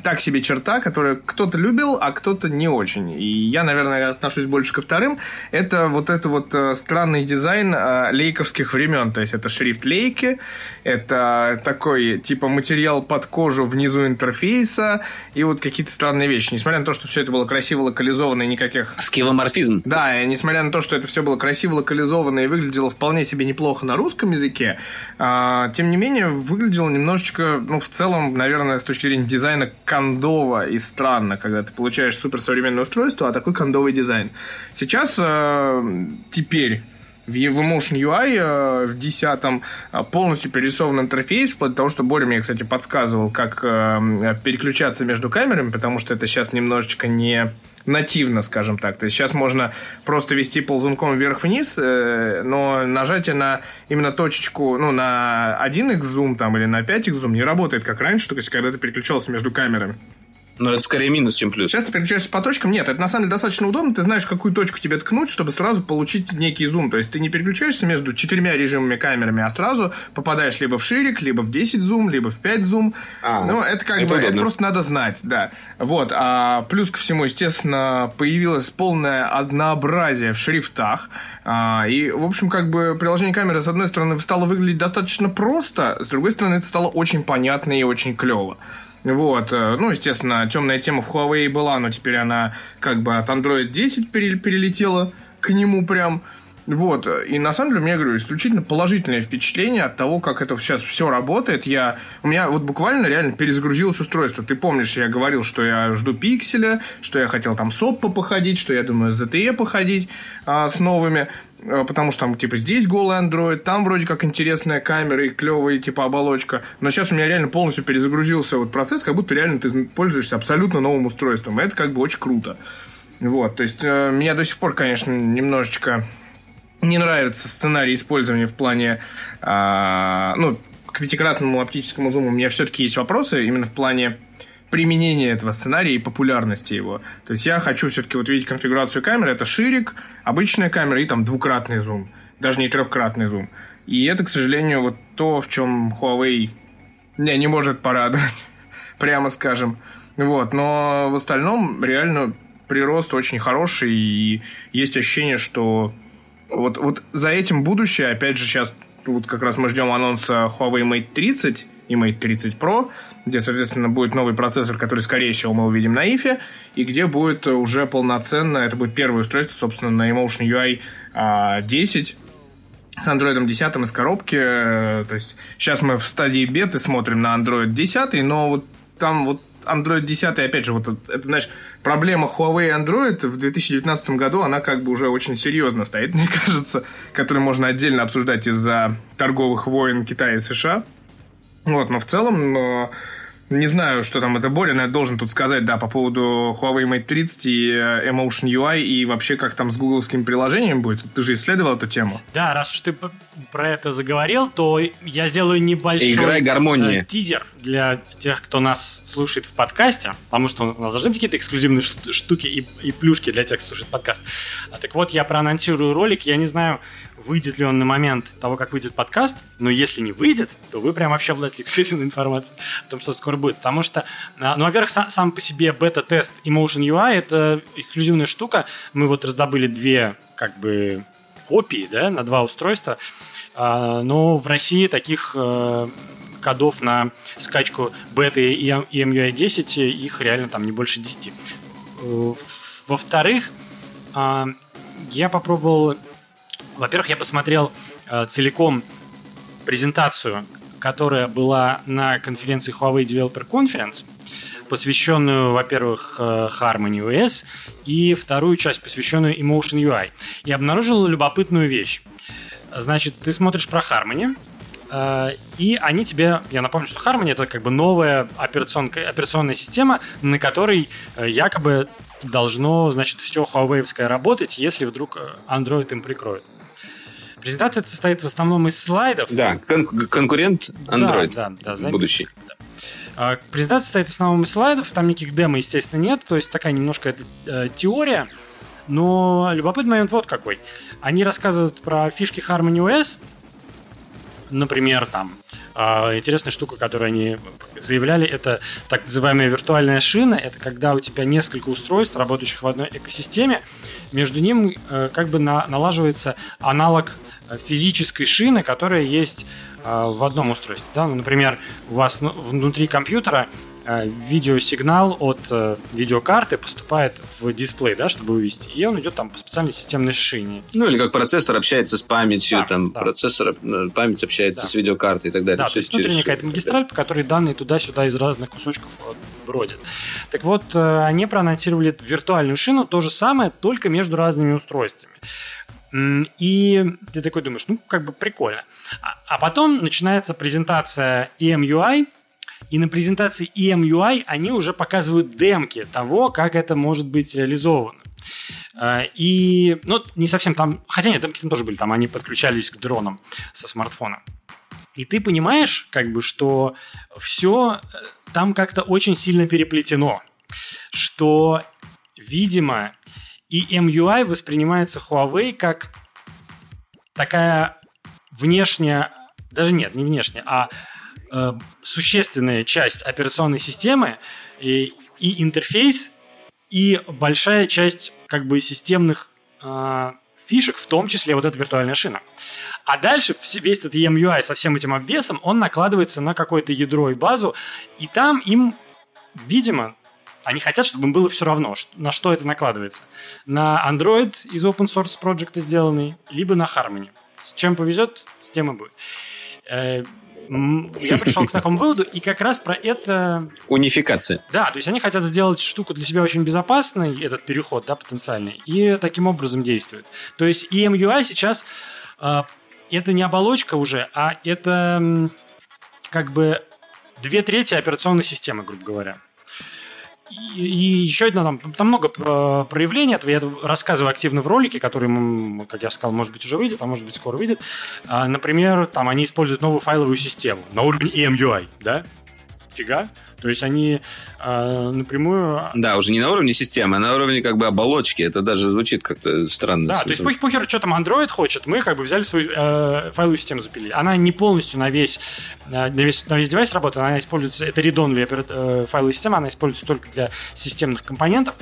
так себе черта, которую кто-то любил, а кто-то не очень. И я, наверное, отношусь больше ко вторым. Это вот это вот э, странный дизайн э, лейковских времен. То есть это шрифт лейки, это такой типа материал под кожу внизу интерфейса и вот какие-то странные вещи. Несмотря на то, что все это было красиво локализовано и никаких... Скивоморфизм. Да, и несмотря на то, что это все было красиво локализовано и выглядело вполне себе неплохо на русском языке, э, тем не менее выглядело немножечко, ну, в целом, наверное, с точки зрения дизайна кондово и странно, когда ты получаешь суперсовременное устройство, а такой кондовый дизайн. Сейчас, э, теперь в Evomotion UI э, в 10 э, полностью перерисован интерфейс, потому что Боря мне, кстати, подсказывал, как э, переключаться между камерами, потому что это сейчас немножечко не нативно, скажем так. То есть сейчас можно просто вести ползунком вверх-вниз, э, но нажатие на именно точечку, ну, на 1x зум там или на 5x зум не работает как раньше, то есть когда ты переключался между камерами. Но это скорее минус, чем плюс. Сейчас ты переключаешься по точкам. Нет, это на самом деле достаточно удобно. Ты знаешь, какую точку тебе ткнуть, чтобы сразу получить некий зум. То есть ты не переключаешься между четырьмя режимами камерами, а сразу попадаешь либо в ширик, либо в 10 зум, либо в 5 зум. А, ну, это как это бы, удобно. это просто надо знать, да. Вот. А плюс ко всему, естественно, появилось полное однообразие в шрифтах. А, и, в общем, как бы приложение камеры, с одной стороны, стало выглядеть достаточно просто, с другой стороны, это стало очень понятно и очень клево. Вот, э, ну, естественно, темная тема в Huawei была, но теперь она как бы от Android 10 перелетела к нему прям. Вот, и на самом деле, меня, говорю, исключительно положительное впечатление от того, как это сейчас все работает. Я, у меня вот буквально реально перезагрузилось устройство. Ты помнишь, я говорил, что я жду пикселя, что я хотел там с Oppo походить, что я думаю с ZTE походить а, с новыми. Э, потому что там, типа, здесь голый Android, там вроде как интересная камера и клевая, типа, оболочка. Но сейчас у меня реально полностью перезагрузился вот процесс, как будто реально ты пользуешься абсолютно новым устройством. Это как бы очень круто. Вот, то есть, э, меня до сих пор, конечно, немножечко не нравится сценарий использования в плане, э, ну, к пятикратному оптическому зуму у меня все-таки есть вопросы именно в плане применения этого сценария и популярности его. То есть я хочу все-таки вот видеть конфигурацию камеры. Это ширик, обычная камера и там двукратный зум. Даже не трехкратный зум. И это, к сожалению, вот то, в чем Huawei не, не может порадовать, прямо скажем. Вот, но в остальном реально прирост очень хороший, и есть ощущение, что вот, вот за этим будущее, опять же, сейчас вот как раз мы ждем анонса Huawei Mate 30 и Mate 30 Pro, где, соответственно, будет новый процессор, который, скорее всего, мы увидим на IFE, и где будет уже полноценно, это будет первое устройство, собственно, на Emotion UI 10, с Android 10 из коробки. То есть сейчас мы в стадии беты смотрим на Android 10, но вот там вот Android 10, опять же, вот это, знаешь, проблема Huawei Android в 2019 году, она как бы уже очень серьезно стоит, мне кажется, которую можно отдельно обсуждать из-за торговых войн Китая и США. Вот, но в целом не знаю, что там это Боря, но я должен тут сказать, да, по поводу Huawei Mate 30 и э, Emotion UI и вообще как там с гугловским приложением будет. Ты же исследовал эту тему. Да, раз уж ты про это заговорил, то я сделаю небольшой Играй гармонии. Э, тизер для тех, кто нас слушает в подкасте, потому что у нас должны быть какие-то эксклюзивные штуки и, и плюшки для тех, кто слушает подкаст. А, так вот, я проанонсирую ролик, я не знаю, выйдет ли он на момент того, как выйдет подкаст, но если не выйдет, то вы прям вообще обладаете эксклюзивной информацией о том, что скоро будет. Потому что, а, ну, во-первых, сам, сам по себе бета-тест Emotion UI — это эксклюзивная штука. Мы вот раздобыли две, как бы, копии, да, на два устройства. А, но в России таких э, кодов на скачку беты и MUI 10 их реально там не больше 10. Э, во-вторых, а, я попробовал во-первых, я посмотрел э, целиком презентацию, которая была на конференции Huawei Developer Conference, посвященную, во-первых, э, Harmony OS, и вторую часть, посвященную Emotion UI. И обнаружил любопытную вещь. Значит, ты смотришь про Harmony, э, и они тебе, я напомню, что Harmony это как бы новая операционная система, на которой э, якобы должно, значит, все Huawei работать, если вдруг Android им прикроет. Презентация состоит в основном из слайдов. Да, кон- конкурент Android да, да, да, будущий. Да. А, презентация состоит в основном из слайдов, там никаких демо, естественно, нет, то есть такая немножко это, э, теория, но любопытный момент вот какой. Они рассказывают про фишки Harmony OS, например, там, а, интересная штука, которую они заявляли, это так называемая виртуальная шина. Это когда у тебя несколько устройств, работающих в одной экосистеме, между ним э, как бы на, налаживается аналог э, физической шины, которая есть э, в одном устройстве. Да? Ну, например, у вас внутри компьютера видеосигнал от э, видеокарты поступает в дисплей, да, чтобы вывести, и он идет там по специальной системной шине. Ну, или как процессор общается с памятью, да, там, да. процессор, э, память общается да. с видеокартой и так далее. Да, то есть внутренняя какая-то магистраль, по которой данные туда-сюда из разных кусочков бродят. Так вот, они проанонсировали виртуальную шину, то же самое, только между разными устройствами. И ты такой думаешь, ну, как бы прикольно. А, а потом начинается презентация EMUI, и на презентации EMUI они уже показывают демки того, как это может быть реализовано. А, и, ну, не совсем там, хотя нет, демки там тоже были, там они подключались к дронам со смартфона. И ты понимаешь, как бы, что все э, там как-то очень сильно переплетено, что, видимо, и MUI воспринимается Huawei как такая внешняя, даже нет, не внешняя, а э, существенная часть операционной системы и, и интерфейс, и большая часть как бы системных э, фишек, в том числе вот эта виртуальная шина. А дальше весь этот EMUI со всем этим обвесом, он накладывается на какое-то ядро и базу, и там им, видимо, они хотят, чтобы им было все равно, на что это накладывается. На Android из open source проекта сделанный, либо на Harmony. С чем повезет, с тем и будет. Я пришел к такому выводу, и как раз про это... Унификация. Да, то есть они хотят сделать штуку для себя очень безопасной, этот переход, да, потенциальный, и таким образом действуют. То есть EMUI сейчас э, это не оболочка уже, а это как бы две трети операционной системы, грубо говоря. И, еще одно, там, там много э, проявлений этого. Я рассказываю активно в ролике, который, как я сказал, может быть, уже выйдет, а может быть, скоро выйдет. А, например, там они используют новую файловую систему на уровне EMUI, да? Фига. То есть они э, напрямую... Да, уже не на уровне системы, а на уровне как бы оболочки. Это даже звучит как-то странно. Да, то есть похер, что там Android хочет, мы как бы взяли свою э, файловую систему запилили. Она не полностью на весь, на весь, на весь девайс работает, она используется, это редонная э, файловая система, она используется только для системных компонентов,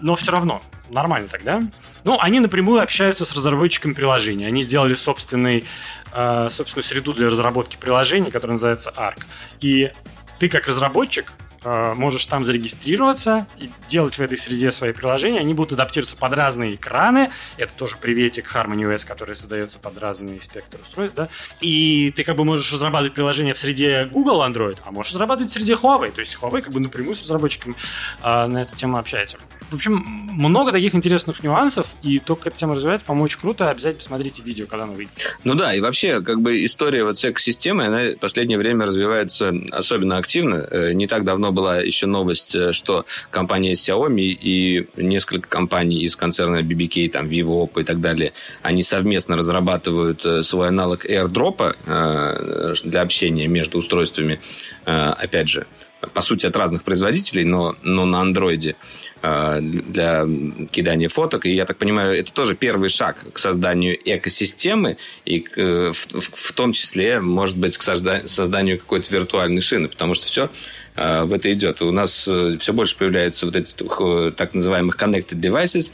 но все равно нормально тогда. Ну, они напрямую общаются с разработчиками приложения. Они сделали собственный, э, собственную среду для разработки приложений, которая называется ARC. И ты как разработчик э, можешь там зарегистрироваться и делать в этой среде свои приложения. Они будут адаптироваться под разные экраны. Это тоже приветик Harmony OS, который создается под разные спектры устройств. Да? И ты как бы можешь разрабатывать приложение в среде Google Android, а можешь разрабатывать в среде Huawei. То есть Huawei как бы напрямую с разработчиками э, на эту тему общается. В общем, много таких интересных нюансов, и только эта тема развивается, по-моему, очень круто. Обязательно посмотрите видео, когда оно выйдет. Ну да, и вообще, как бы история вот с экосистемой, она в последнее время развивается особенно активно. Э, не так давно была еще новость, э, что компания Xiaomi и несколько компаний из концерна BBK, там, Vivo, Oppo и так далее, они совместно разрабатывают э, свой аналог AirDrop для общения между устройствами, опять же, по сути, от разных производителей, но, но на андроиде. Для кидания фоток. И я так понимаю, это тоже первый шаг к созданию экосистемы и э, в, том числе, может быть, к созданию какой-то виртуальной шины, потому что все в это идет. У нас э, все больше появляются вот эти э, так называемых connected devices,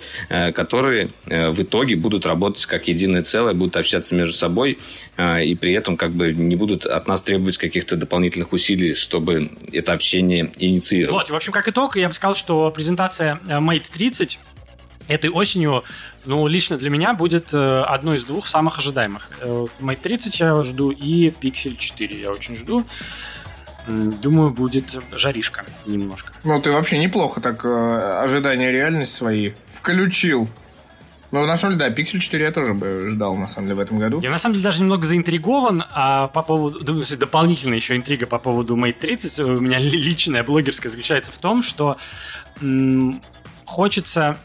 которые в итоге будут работать как единое целое, будут общаться между собой и при этом как бы не будут от нас требовать каких-то дополнительных усилий, чтобы это общение инициировать. Вот, в общем, как итог, я бы сказал, что презентация Mate 30 этой осенью, ну, лично для меня будет одной из двух самых ожидаемых. Mate 30 я жду и Pixel 4 я очень жду. Думаю, будет жаришка немножко. Ну, ты вообще неплохо так э, ожидания реальность свои включил. Ну, на самом деле, да, Pixel 4 я тоже бы ждал, на самом деле, в этом году. Я, на самом деле, даже немного заинтригован, а по поводу... Дополнительная еще интрига по поводу Mate 30 у меня личная блогерская заключается в том, что м- хочется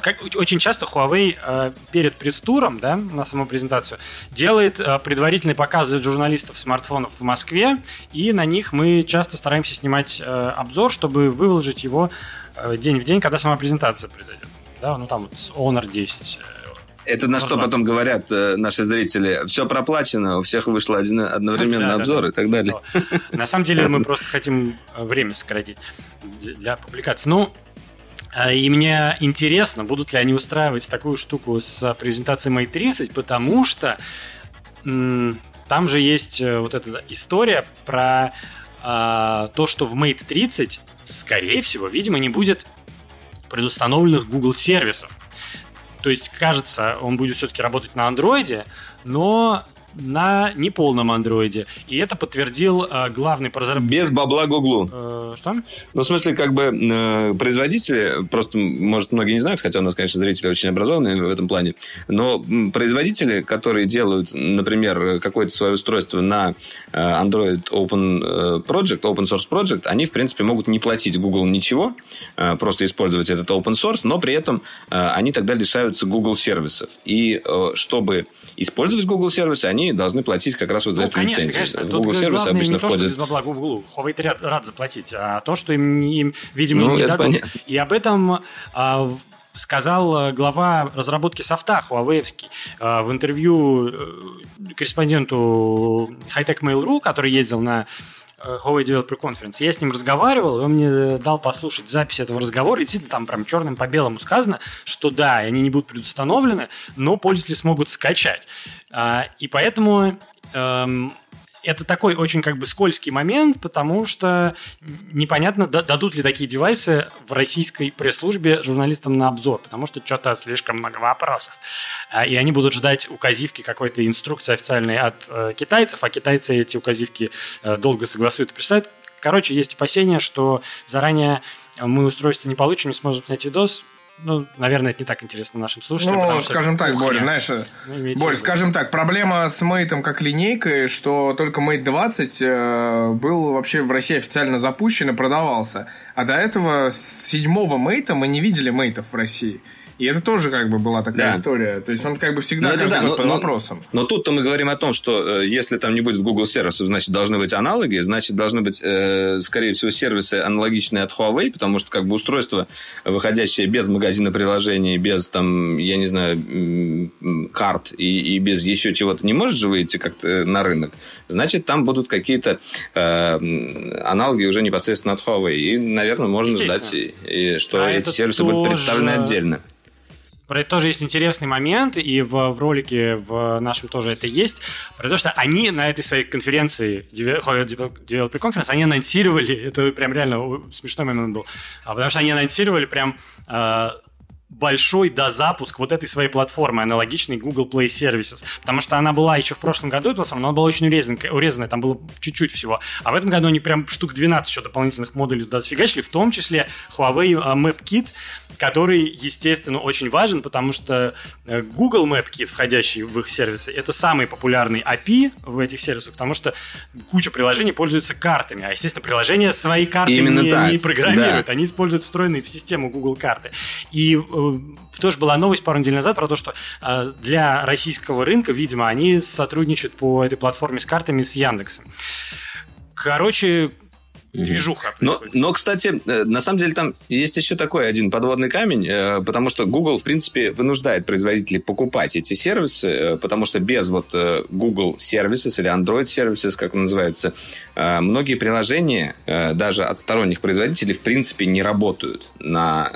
как, очень часто Huawei э, перед пресс-туром, да, на саму презентацию, делает э, предварительный показ для журналистов смартфонов в Москве, и на них мы часто стараемся снимать э, обзор, чтобы выложить его день в день, когда сама презентация произойдет. Да, ну там вот с Honor 10. Э, Это на что потом говорят э, наши зрители? Все проплачено, у всех вышло один, одновременно да, обзор да, и так далее. На самом деле мы просто хотим э, время сократить для публикации. Ну, а, и мне интересно, будут ли они устраивать такую штуку с презентацией Mate 30, потому что там же есть э, вот эта история про а, то, что в Mate 30, скорее всего, видимо, не будет предустановленных Google сервисов. То есть, кажется, он будет все-таки работать на андроиде, но на неполном андроиде. И это подтвердил э, главный разработчик. Без бабла Гуглу. Э, что? Ну, в смысле, как бы э, производители, просто, может, многие не знают, хотя у нас, конечно, зрители очень образованные в этом плане, но производители, которые делают, например, какое-то свое устройство на э, Android Open э, Project, Open Source Project, они, в принципе, могут не платить Google ничего, э, просто использовать этот open source, но при этом э, они тогда лишаются Google сервисов. И э, чтобы использовать Google сервисы, они должны платить как раз вот за ну, эту конечно, лицензию. Конечно. В Google сервисы обычно не входят... то, что без бабла Google. Huawei рад, рад заплатить, а то, что им, им видимо, ну, не дадут. Понятно. И об этом а, сказал глава разработки софта Huawei а, в интервью э, корреспонденту Hightech Mail.ru, который ездил на Э, Huawei Developer Conference. Я с ним разговаривал, и он мне дал послушать запись этого разговора, и действительно там прям черным по белому сказано, что да, они не будут предустановлены, но пользователи смогут скачать. А, и поэтому эм, это такой очень как бы скользкий момент, потому что непонятно, дадут ли такие девайсы в российской пресс-службе журналистам на обзор, потому что что-то слишком много вопросов. А, и они будут ждать указивки какой-то инструкции официальной от э, китайцев, а китайцы эти указивки э, долго согласуют и представляют. Короче, есть опасения, что заранее мы устройство не получим, не сможем снять видос, ну, наверное, это не так интересно нашим слушателям. Ну, скажем так, Борь, знаешь, ну, Борь, скажем так, проблема с Mate как линейкой, что только Mate 20 э, был вообще в России официально запущен и продавался. А до этого с седьмого Mate мы не видели Mate в России. И это тоже как бы была такая да. история. То есть он как бы всегда но ну, каждый да, год но, под но, вопросом. Но тут-то мы говорим о том, что э, если там не будет Google сервисов, значит, должны быть аналоги, значит, должны быть, э, скорее всего, сервисы аналогичные от Huawei, потому что как бы устройство, выходящее без магазина приложений, без там, я не знаю, карт и, и без еще чего-то не может же выйти как-то на рынок, значит, там будут какие-то э, аналоги уже непосредственно от Huawei. И, наверное, можно ждать, и, и, что а эти сервисы тоже... будут представлены отдельно. Про это тоже есть интересный момент, и в, в ролике в нашем тоже это есть, про то, что они на этой своей конференции, Developer Conference, они анонсировали, это прям реально смешной момент был, а потому что они анонсировали прям э, большой дозапуск вот этой своей платформы, аналогичной Google Play Services. Потому что она была еще в прошлом году, эта платформа, но она была очень урезанная, урезанная, там было чуть-чуть всего. А в этом году они прям штук 12 еще дополнительных модулей туда зафигачили, в том числе Huawei а, MapKit, который, естественно, очень важен, потому что э, Google MapKit, входящий в их сервисы, это самый популярный API в этих сервисах, потому что куча приложений пользуются картами, а, естественно, приложения свои карты Именно не, не программируют, да. они используют встроенные в систему Google карты. И э, тоже была новость пару недель назад про то, что э, для российского рынка, видимо, они сотрудничают по этой платформе с картами с Яндексом. Короче, движуха. Но, но, кстати, э, на самом деле там есть еще такой один подводный камень, э, потому что Google, в принципе, вынуждает производителей покупать эти сервисы, э, потому что без вот Google Services или Android Services, как он называется, многие приложения, даже от сторонних производителей, в принципе, не работают на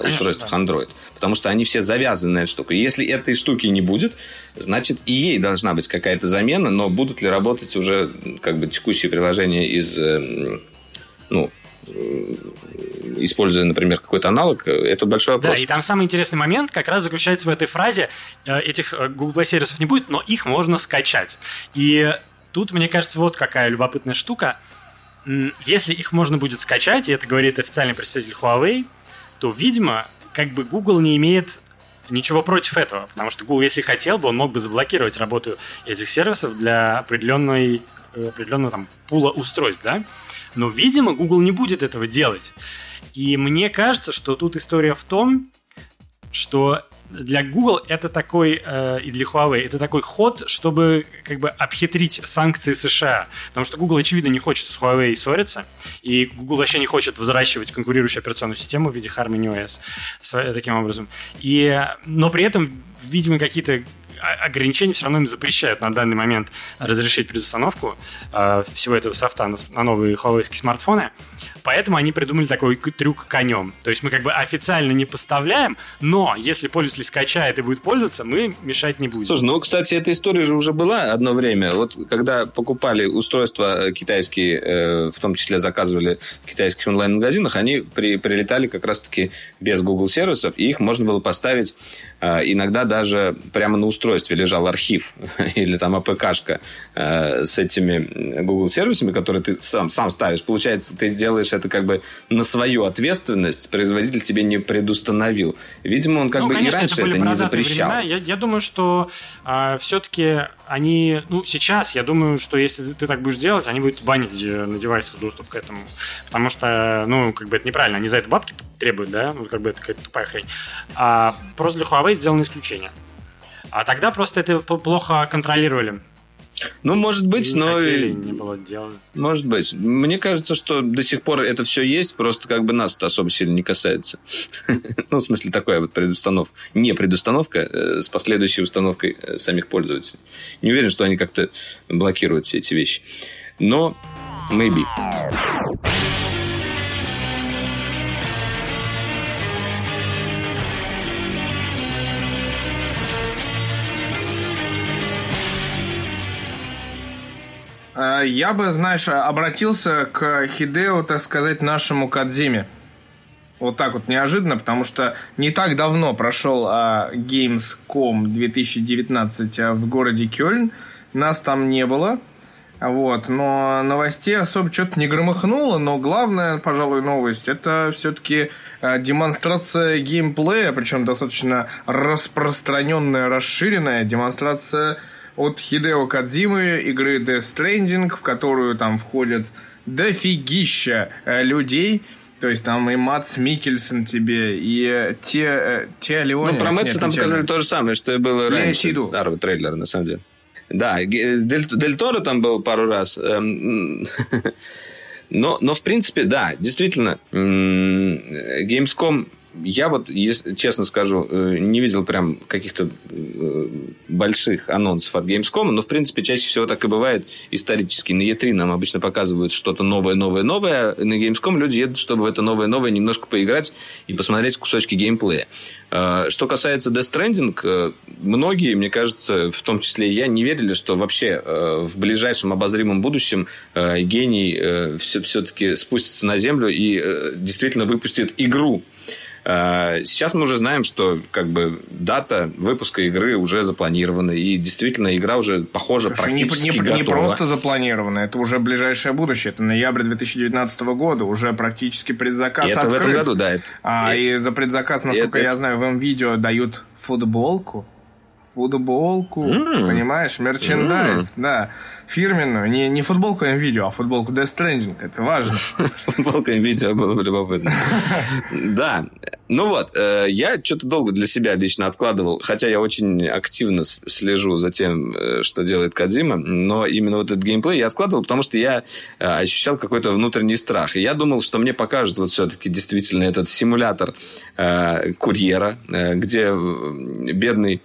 Конечно, устройствах Android, потому что они все завязаны на эту штуку. если этой штуки не будет, значит, и ей должна быть какая-то замена, но будут ли работать уже как бы текущие приложения из ну, э, используя, например, какой-то аналог, это большой вопрос. Да, и там самый интересный момент как раз заключается в этой фразе. Э, этих э, Google сервисов не будет, но их можно скачать. И тут, мне кажется, вот какая любопытная штука. Если их можно будет скачать, и это говорит официальный представитель Huawei, то, видимо, как бы Google не имеет ничего против этого, потому что Google, если хотел бы, он мог бы заблокировать работу этих сервисов для определенной, определенного там пула устройств, да? Но, видимо, Google не будет этого делать. И мне кажется, что тут история в том, что для Google это такой, э, и для Huawei, это такой ход, чтобы как бы обхитрить санкции США. Потому что Google, очевидно, не хочет с Huawei ссориться, и Google вообще не хочет взращивать конкурирующую операционную систему в виде Harmony OS таким образом. И, но при этом, видимо, какие-то ограничения все равно им запрещают на данный момент разрешить предустановку э, всего этого софта на, на новые Huawei смартфоны. Поэтому они придумали такой трюк конем. То есть мы как бы официально не поставляем, но если пользователь скачает и будет пользоваться, мы мешать не будем. Слушай, ну, кстати, эта история же уже была одно время. Вот когда покупали устройства китайские, э, в том числе заказывали в китайских онлайн-магазинах, они при, прилетали как раз-таки без Google сервисов, и их можно было поставить иногда даже прямо на устройстве лежал архив или там АПКшка с этими Google сервисами, которые ты сам, сам ставишь. Получается, ты делаешь это как бы на свою ответственность, производитель тебе не предустановил. Видимо, он как ну, бы конечно, и раньше это, это не запрещал. Я, я думаю, что а, все-таки они, ну, сейчас, я думаю, что если ты так будешь делать, они будут банить э, на девайсах доступ к этому. Потому что, ну, как бы это неправильно. Они за это бабки требуют, да? Ну, как бы это какая-то тупая хрень. А просто для Huawei сделано исключение. А тогда просто это плохо контролировали. Ну, может быть, не но... Хотели, не было дела. Может быть. Мне кажется, что до сих пор это все есть, просто как бы нас это особо сильно не касается. ну, в смысле, такая вот предустановка. Не предустановка э, с последующей установкой э, самих пользователей. Не уверен, что они как-то блокируют все эти вещи. Но maybe. Я бы, знаешь, обратился к Хидео, так сказать, нашему Кадзиме. Вот так вот неожиданно, потому что не так давно прошел а, Gamescom 2019 а, в городе Кёльн. Нас там не было. Вот, но новостей особо что-то не громыхнуло, но главная, пожалуй, новость это все-таки демонстрация геймплея, причем достаточно распространенная, расширенная демонстрация от Хидео Кадзимы игры Death Stranding, в которую там входят дофигища э, людей, то есть там и Мац Микельсон тебе, и э, те, э, те Леони... Ну, про Мэтса там показали то же самое, что и было раньше иду. старого трейлера, на самом деле. Да, Дель, Дель Торо там был пару раз. Эм, но, но, в принципе, да, действительно, Gamescom я вот, честно скажу, э, не видел прям каких-то э, больших анонсов от Gamescom, но, в принципе, чаще всего так и бывает исторически. На E3 нам обычно показывают что-то новое, новое, новое. На Gamescom люди едут, чтобы в это новое, новое немножко поиграть и посмотреть кусочки геймплея. Э, что касается Death Stranding, многие, мне кажется, в том числе и я, не верили, что вообще в ближайшем обозримом будущем гений все-таки спустится на землю и действительно выпустит игру сейчас мы уже знаем, что как бы дата выпуска игры уже запланирована, и действительно игра уже похожа Слушай, практически не, не, готова. Не просто запланирована, это уже ближайшее будущее, это ноябрь 2019 года, уже практически предзаказ и это открыт. в этом году, да. Это... А, и, и за предзаказ, насколько это... я знаю, в М-видео дают футболку, футболку, mm. понимаешь, мерчендайз, mm. да фирменную, не, не футболку видео, а футболку Death Stranding. Это важно. Футболка видео было бы любопытно. Да. Ну вот, э, я что-то долго для себя лично откладывал, хотя я очень активно слежу за тем, э, что делает Кадзима, но именно вот этот геймплей я откладывал, потому что я э, ощущал какой-то внутренний страх. И я думал, что мне покажут вот все-таки действительно этот симулятор курьера, где бедный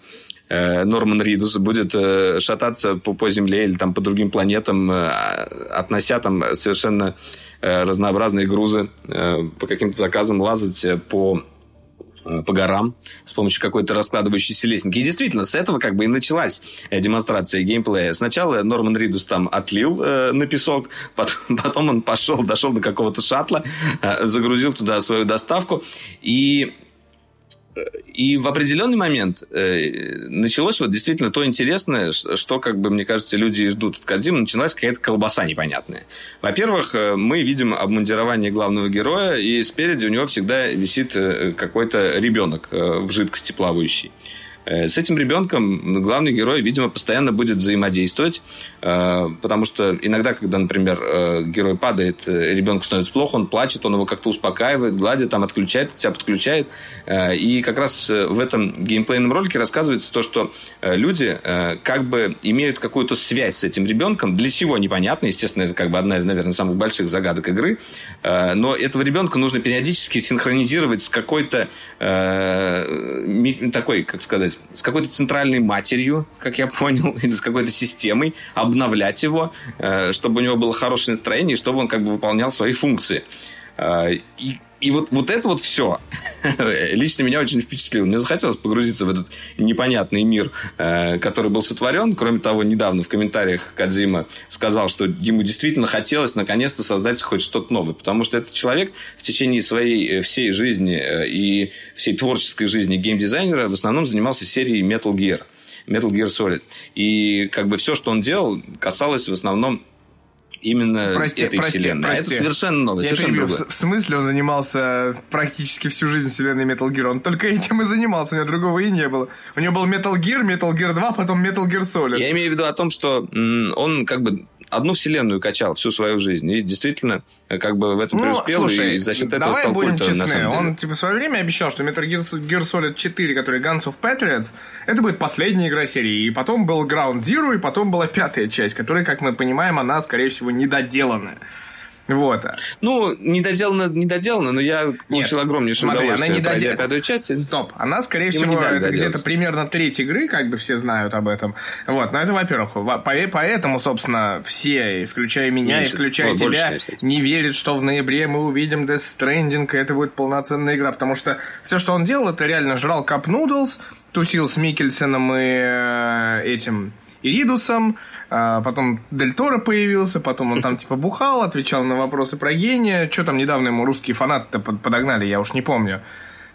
Норман Ридус будет э, шататься по, по Земле или там по другим планетам, э, относя там совершенно разнообразные грузы по каким-то заказам, лазать по по горам с помощью какой-то раскладывающейся лестники. И действительно, с этого как бы и началась демонстрация геймплея. Сначала Норман Ридус там отлил э, на песок, потом он пошел, дошел до какого-то шаттла, э, загрузил туда свою доставку, и и в определенный момент э, началось вот действительно то интересное, что, как бы, мне кажется, люди ждут от Кадзима, началась какая-то колбаса непонятная. Во-первых, э, мы видим обмундирование главного героя, и спереди у него всегда висит э, какой-то ребенок в жидкости плавающий. Э, с этим ребенком главный герой, видимо, постоянно будет взаимодействовать, э, потому что иногда, когда, например, э, герой падает, ребенку становится плохо, он плачет, он его как-то успокаивает, гладит, там отключает, тебя подключает. И как раз в этом геймплейном ролике рассказывается то, что люди как бы имеют какую-то связь с этим ребенком, для чего непонятно, естественно, это как бы одна из, наверное, самых больших загадок игры, но этого ребенка нужно периодически синхронизировать с какой-то такой, как сказать, с какой-то центральной матерью, как я понял, или с какой-то системой, обновлять его, э, чтобы у него было хорошее настроение, и чтобы он как бы выполнял свои функции. Э, и и вот, вот это вот все лично меня очень впечатлило. Мне захотелось погрузиться в этот непонятный мир, э, который был сотворен. Кроме того, недавно в комментариях Кадзима сказал, что ему действительно хотелось наконец-то создать хоть что-то новое. Потому что этот человек в течение своей э, всей жизни э, и всей творческой жизни геймдизайнера в основном занимался серией Metal Gear. Metal Gear Solid. И как бы все, что он делал, касалось в основном именно прости, этой прости, вселенной. Прости. А это совершенно новое. Я совершенно перебью. В смысле он занимался практически всю жизнь вселенной Metal Gear? Он только этим и занимался, у него другого и не было. У него был Metal Gear, Metal Gear 2, потом Metal Gear Solid. Я имею в виду о том, что он как бы одну вселенную качал всю свою жизнь. И действительно, э, как бы в этом ну, преуспел, слушай, и за счет этого стал будем культом, честны. на самом деле. Он, типа, в свое время обещал, что Metal Gear Solid 4, который Guns of Patriots, это будет последняя игра серии. И потом был Ground Zero, и потом была пятая часть, которая, как мы понимаем, она, скорее всего, недоделанная. Вот. Ну, не доделано, не доделано, но я получил Нет, огромнейшее смотри, удовольствие, она не додел... пятую часть. Стоп, она, скорее всего, это где-то примерно треть игры, как бы все знают об этом. Вот, но это, во-первых. Поэтому, собственно, все, включая меня Меньше, и включая о, тебя, не верят, что в ноябре мы увидим Death Stranding, и это будет полноценная игра, потому что все, что он делал, это реально жрал кап нудлс, тусил с Микельсоном и э, этим Иридусом, а потом Дель Торо появился, потом он там типа бухал, отвечал на вопросы про гения. Что там недавно ему русские фанаты-то подогнали, я уж не помню.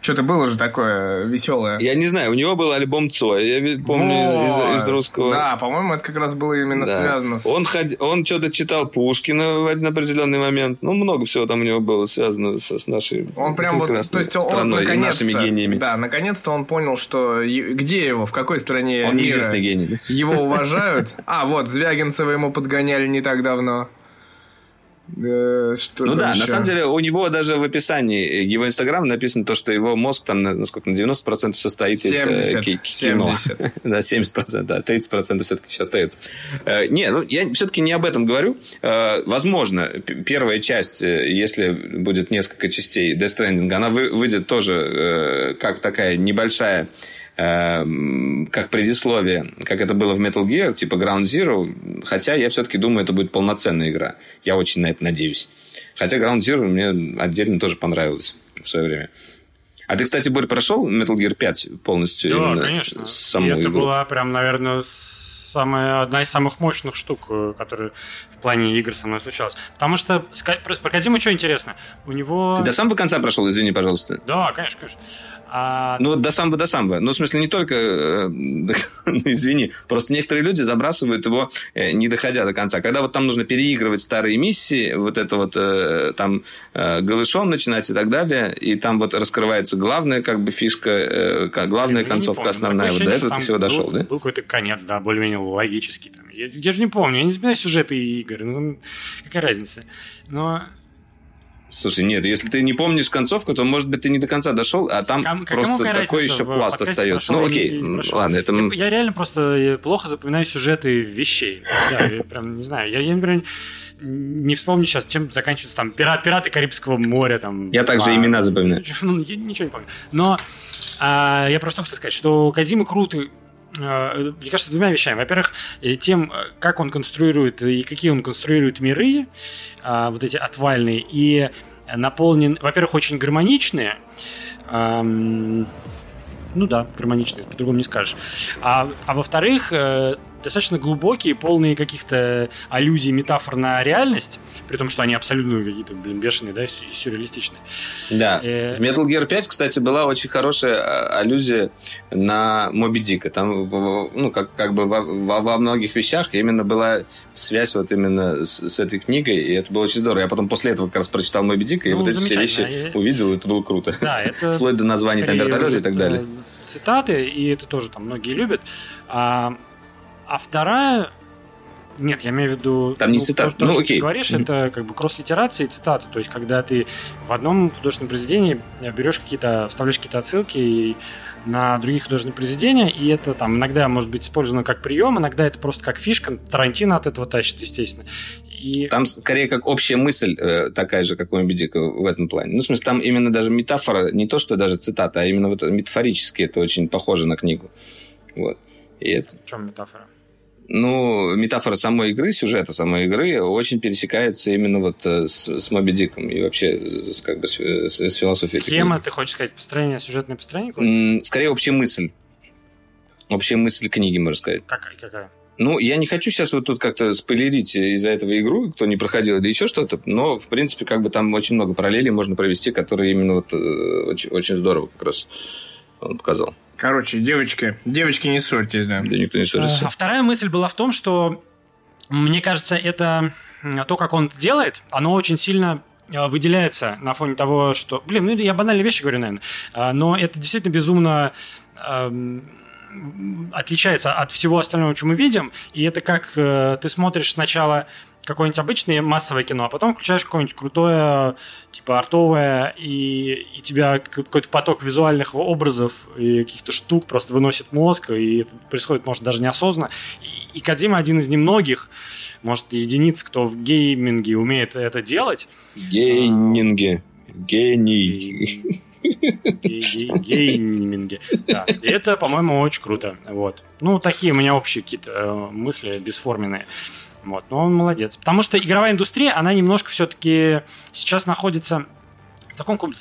Что-то было же такое веселое. Я не знаю, у него был альбом Цоя, я помню вот. из, из русского. Да, по-моему, это как раз было именно да. связано с... Он, ход... он что-то читал Пушкина в один определенный момент. Ну, много всего там у него было связано с, с нашей Он прям вот, то есть он и нашими гениями. Да, наконец-то он понял, что где его, в какой стране Он мира гений. Его уважают. А, вот, Звягинцева ему подгоняли не так давно. Э, что ну да, еще? на самом деле у него даже в описании его инстаграма написано то, что его мозг там на, сколько, на 90% состоит 70, из э, кино. 70. да, 70%, да, 30% все-таки еще остается. Э, не, ну я все-таки не об этом говорю. Возможно, первая часть, если будет несколько частей Death Stranding, она вы, выйдет тоже как такая небольшая как предисловие, как это было в Metal Gear, типа Ground Zero, хотя я все-таки думаю, это будет полноценная игра. Я очень на это надеюсь. Хотя Ground Zero мне отдельно тоже понравилось в свое время. А ты, кстати, Борь, прошел Metal Gear 5 полностью? Да, конечно. Саму и это игру? была прям, наверное, самая, одна из самых мощных штук, э, которые в плане игр со мной случалась. Потому что про Кодзиму что интересно? У него... Ты до самого конца прошел, извини, пожалуйста. Да, конечно, конечно. А... Ну, до самого до самого. Ну, в смысле, не только, э, ну, извини, просто некоторые люди забрасывают его, э, не доходя до конца. Когда вот там нужно переигрывать старые миссии, вот это вот э, там голышом начинать и так далее, и там вот раскрывается главная как бы фишка, главная концовка основная. Вот до этого ты всего дошел, да? Был какой-то конец, да, более-менее логический. Там. Я, я же не помню, я не знаю сюжеты игр, ну, какая разница. Но Слушай, нет, если ты не помнишь концовку, то, может быть, ты не до конца дошел, а там Ком, просто такой еще пласт остается. Ну, окей, ладно, это... Я, я реально просто плохо запоминаю сюжеты вещей. Да, я прям не знаю. Я, я например, не вспомню сейчас, чем заканчивается там пират, пираты Карибского моря. Там, я также имена запоминаю. Ну, я ничего не помню. Но а, я просто хочу сказать, что Кадима крутый а, мне кажется, двумя вещами. Во-первых, э, тем, как он конструирует и какие он конструирует миры, а, вот эти отвальные, и наполнен, во-первых, очень гармоничные, ну да, гармоничные, по-другому не скажешь. А, а во-вторых, э, достаточно глубокие, полные каких-то аллюзий, метафор на реальность, при том, что они абсолютно какие-то, блин, бешеные, да, и сюрреалистичные. Да. Э... В Metal Gear 5, кстати, была очень хорошая а, аллюзия на Моби Дика. Там, ну, как, как бы во, во многих вещах именно была связь вот именно с, с этой книгой, и это было очень здорово. Я потом после этого как раз прочитал Моби Дика, и ну, вот эти все вещи я... увидел, и это было круто. Да, это... Вплоть до названий там вертолета и так далее цитаты, и это тоже там многие любят. А, а вторая нет, я имею в виду... Там не ну, цитаты, ну окей. Ты говоришь, mm-hmm. это как бы кросс-литерация и цитаты. То есть, когда ты в одном художественном произведении берешь какие-то, вставляешь какие-то отсылки и на другие художественные произведения, и это там иногда может быть использовано как прием, иногда это просто как фишка. Тарантино от этого тащится, естественно. И... Там скорее как общая мысль э, такая же, как у Эмбидика в этом плане. Ну, в смысле, там именно даже метафора, не то, что даже цитата, а именно вот метафорически это очень похоже на книгу. Вот. И это... В чем метафора? Ну, метафора самой игры, сюжета самой игры очень пересекается именно вот э, с, с Моби Диком и вообще с, как бы с, с, с философией. Схема, ты хочешь сказать, построение, сюжетное построение? Скорее, общая мысль. Общая мысль книги, можно сказать. Какая? Какая? Ну, я не хочу сейчас вот тут как-то спойлерить из-за этого игру, кто не проходил или еще что-то, но, в принципе, как бы там очень много параллелей можно провести, которые именно вот э, очень, очень здорово как раз он показал. Короче, девочки, девочки не ссорьтесь, да. Да никто не ссорится. А вторая мысль была в том, что мне кажется, это то, как он делает, оно очень сильно э, выделяется на фоне того, что... Блин, ну я банальные вещи говорю, наверное. А, но это действительно безумно отличается от всего остального, что мы видим. И это как э, ты смотришь сначала какое-нибудь обычное массовое кино, а потом включаешь какое-нибудь крутое, типа артовое, и, и тебя какой-то поток визуальных образов и каких-то штук просто выносит мозг, и это происходит, может, даже неосознанно. И, и Кадима один из немногих, может, единиц, кто в гейминге умеет это делать. Гейминге. Гений. Гейминге. Да. И это, по-моему, очень круто. Вот. Ну, такие у меня общие какие-то э, мысли бесформенные. Вот, но он молодец. Потому что игровая индустрия, она немножко все-таки сейчас находится в таком каком-то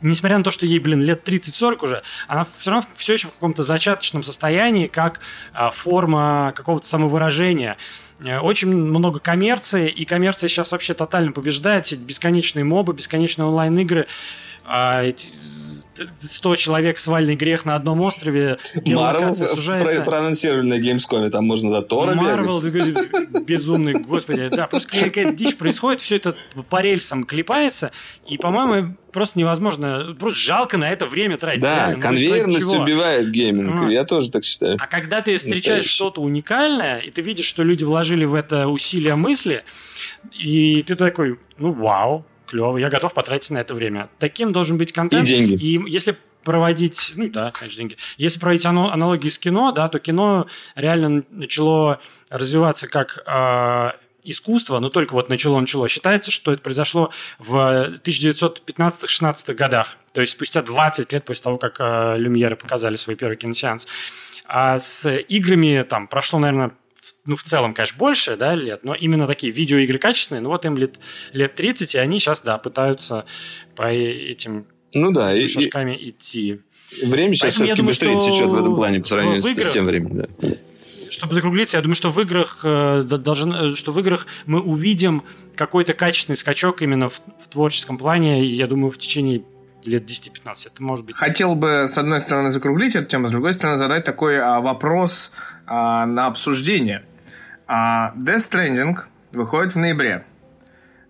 несмотря на то, что ей, блин, лет 30-40 уже, она все равно все еще в каком-то зачаточном состоянии, как а, форма какого-то самовыражения. Э, очень много коммерции, и коммерция сейчас вообще тотально побеждает. Бесконечные мобы, бесконечные онлайн-игры. А эти 100 человек свальный грех на одном острове. Марвел про- проанонсировали на Gamescom, там можно за Тора Марвел, безумный, господи, да, просто какая-то дичь происходит, все это по рельсам клепается, и, по-моему, просто невозможно, просто жалко на это время тратить. Да, реально. конвейерность убивает гейминг, а. я тоже так считаю. А когда ты встречаешь что-то уникальное, и ты видишь, что люди вложили в это усилия мысли, и ты такой, ну, вау, клево, я готов потратить на это время. Таким должен быть контент. И деньги. И если проводить, ну да, конечно, деньги. Если проводить аналогии с кино, да, то кино реально начало развиваться как э, искусство, но только вот начало-начало. Считается, что это произошло в 1915-16 годах, то есть спустя 20 лет после того, как э, Люмьеры показали свой первый киносеанс. А с играми там прошло, наверное, ну, в целом, конечно, больше, да, лет, но именно такие видеоигры качественные, ну, вот им лет, лет 30, и они сейчас, да, пытаются по этим ну, да, и, шажками и, идти. Время сейчас все-таки быстрее течет в этом плане по сравнению в играх, с тем временем, да. Чтобы закруглиться, я думаю, что в играх э, должен, э, что в играх мы увидим какой-то качественный скачок именно в, в творческом плане, я думаю, в течение лет 10-15. Это может быть... Хотел бы, с одной стороны, закруглить эту тему, с другой стороны, задать такой а, вопрос а, на обсуждение. А Death Stranding выходит в ноябре.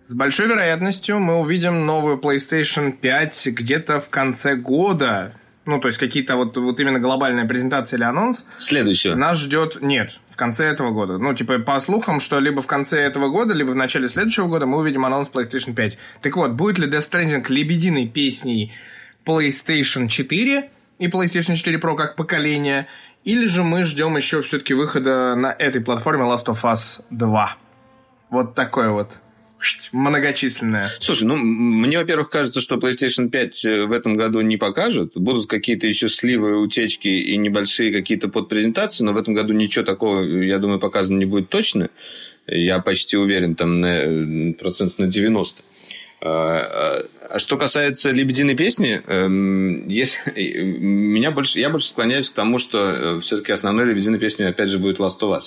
С большой вероятностью мы увидим новую PlayStation 5 где-то в конце года. Ну, то есть какие-то вот, вот именно глобальная презентация или анонс. Следующего. Нас ждет... Нет, в конце этого года. Ну, типа, по слухам, что либо в конце этого года, либо в начале следующего года мы увидим анонс PlayStation 5. Так вот, будет ли Death Stranding лебединой песней PlayStation 4 и PlayStation 4 Pro как поколение, или же мы ждем еще все-таки выхода на этой платформе Last of Us 2. Вот такое вот многочисленное. Слушай, ну, мне, во-первых, кажется, что PlayStation 5 э, в этом году не покажут. Будут какие-то еще сливы, утечки и небольшие какие-то подпрезентации, но в этом году ничего такого, я думаю, показано не будет точно. Я почти уверен, там, на э, процентов на 90. А, что касается «Лебединой песни», эм, если, меня больше, я больше склоняюсь к тому, что э, все-таки основной «Лебединой песней» опять же будет «Last of Us».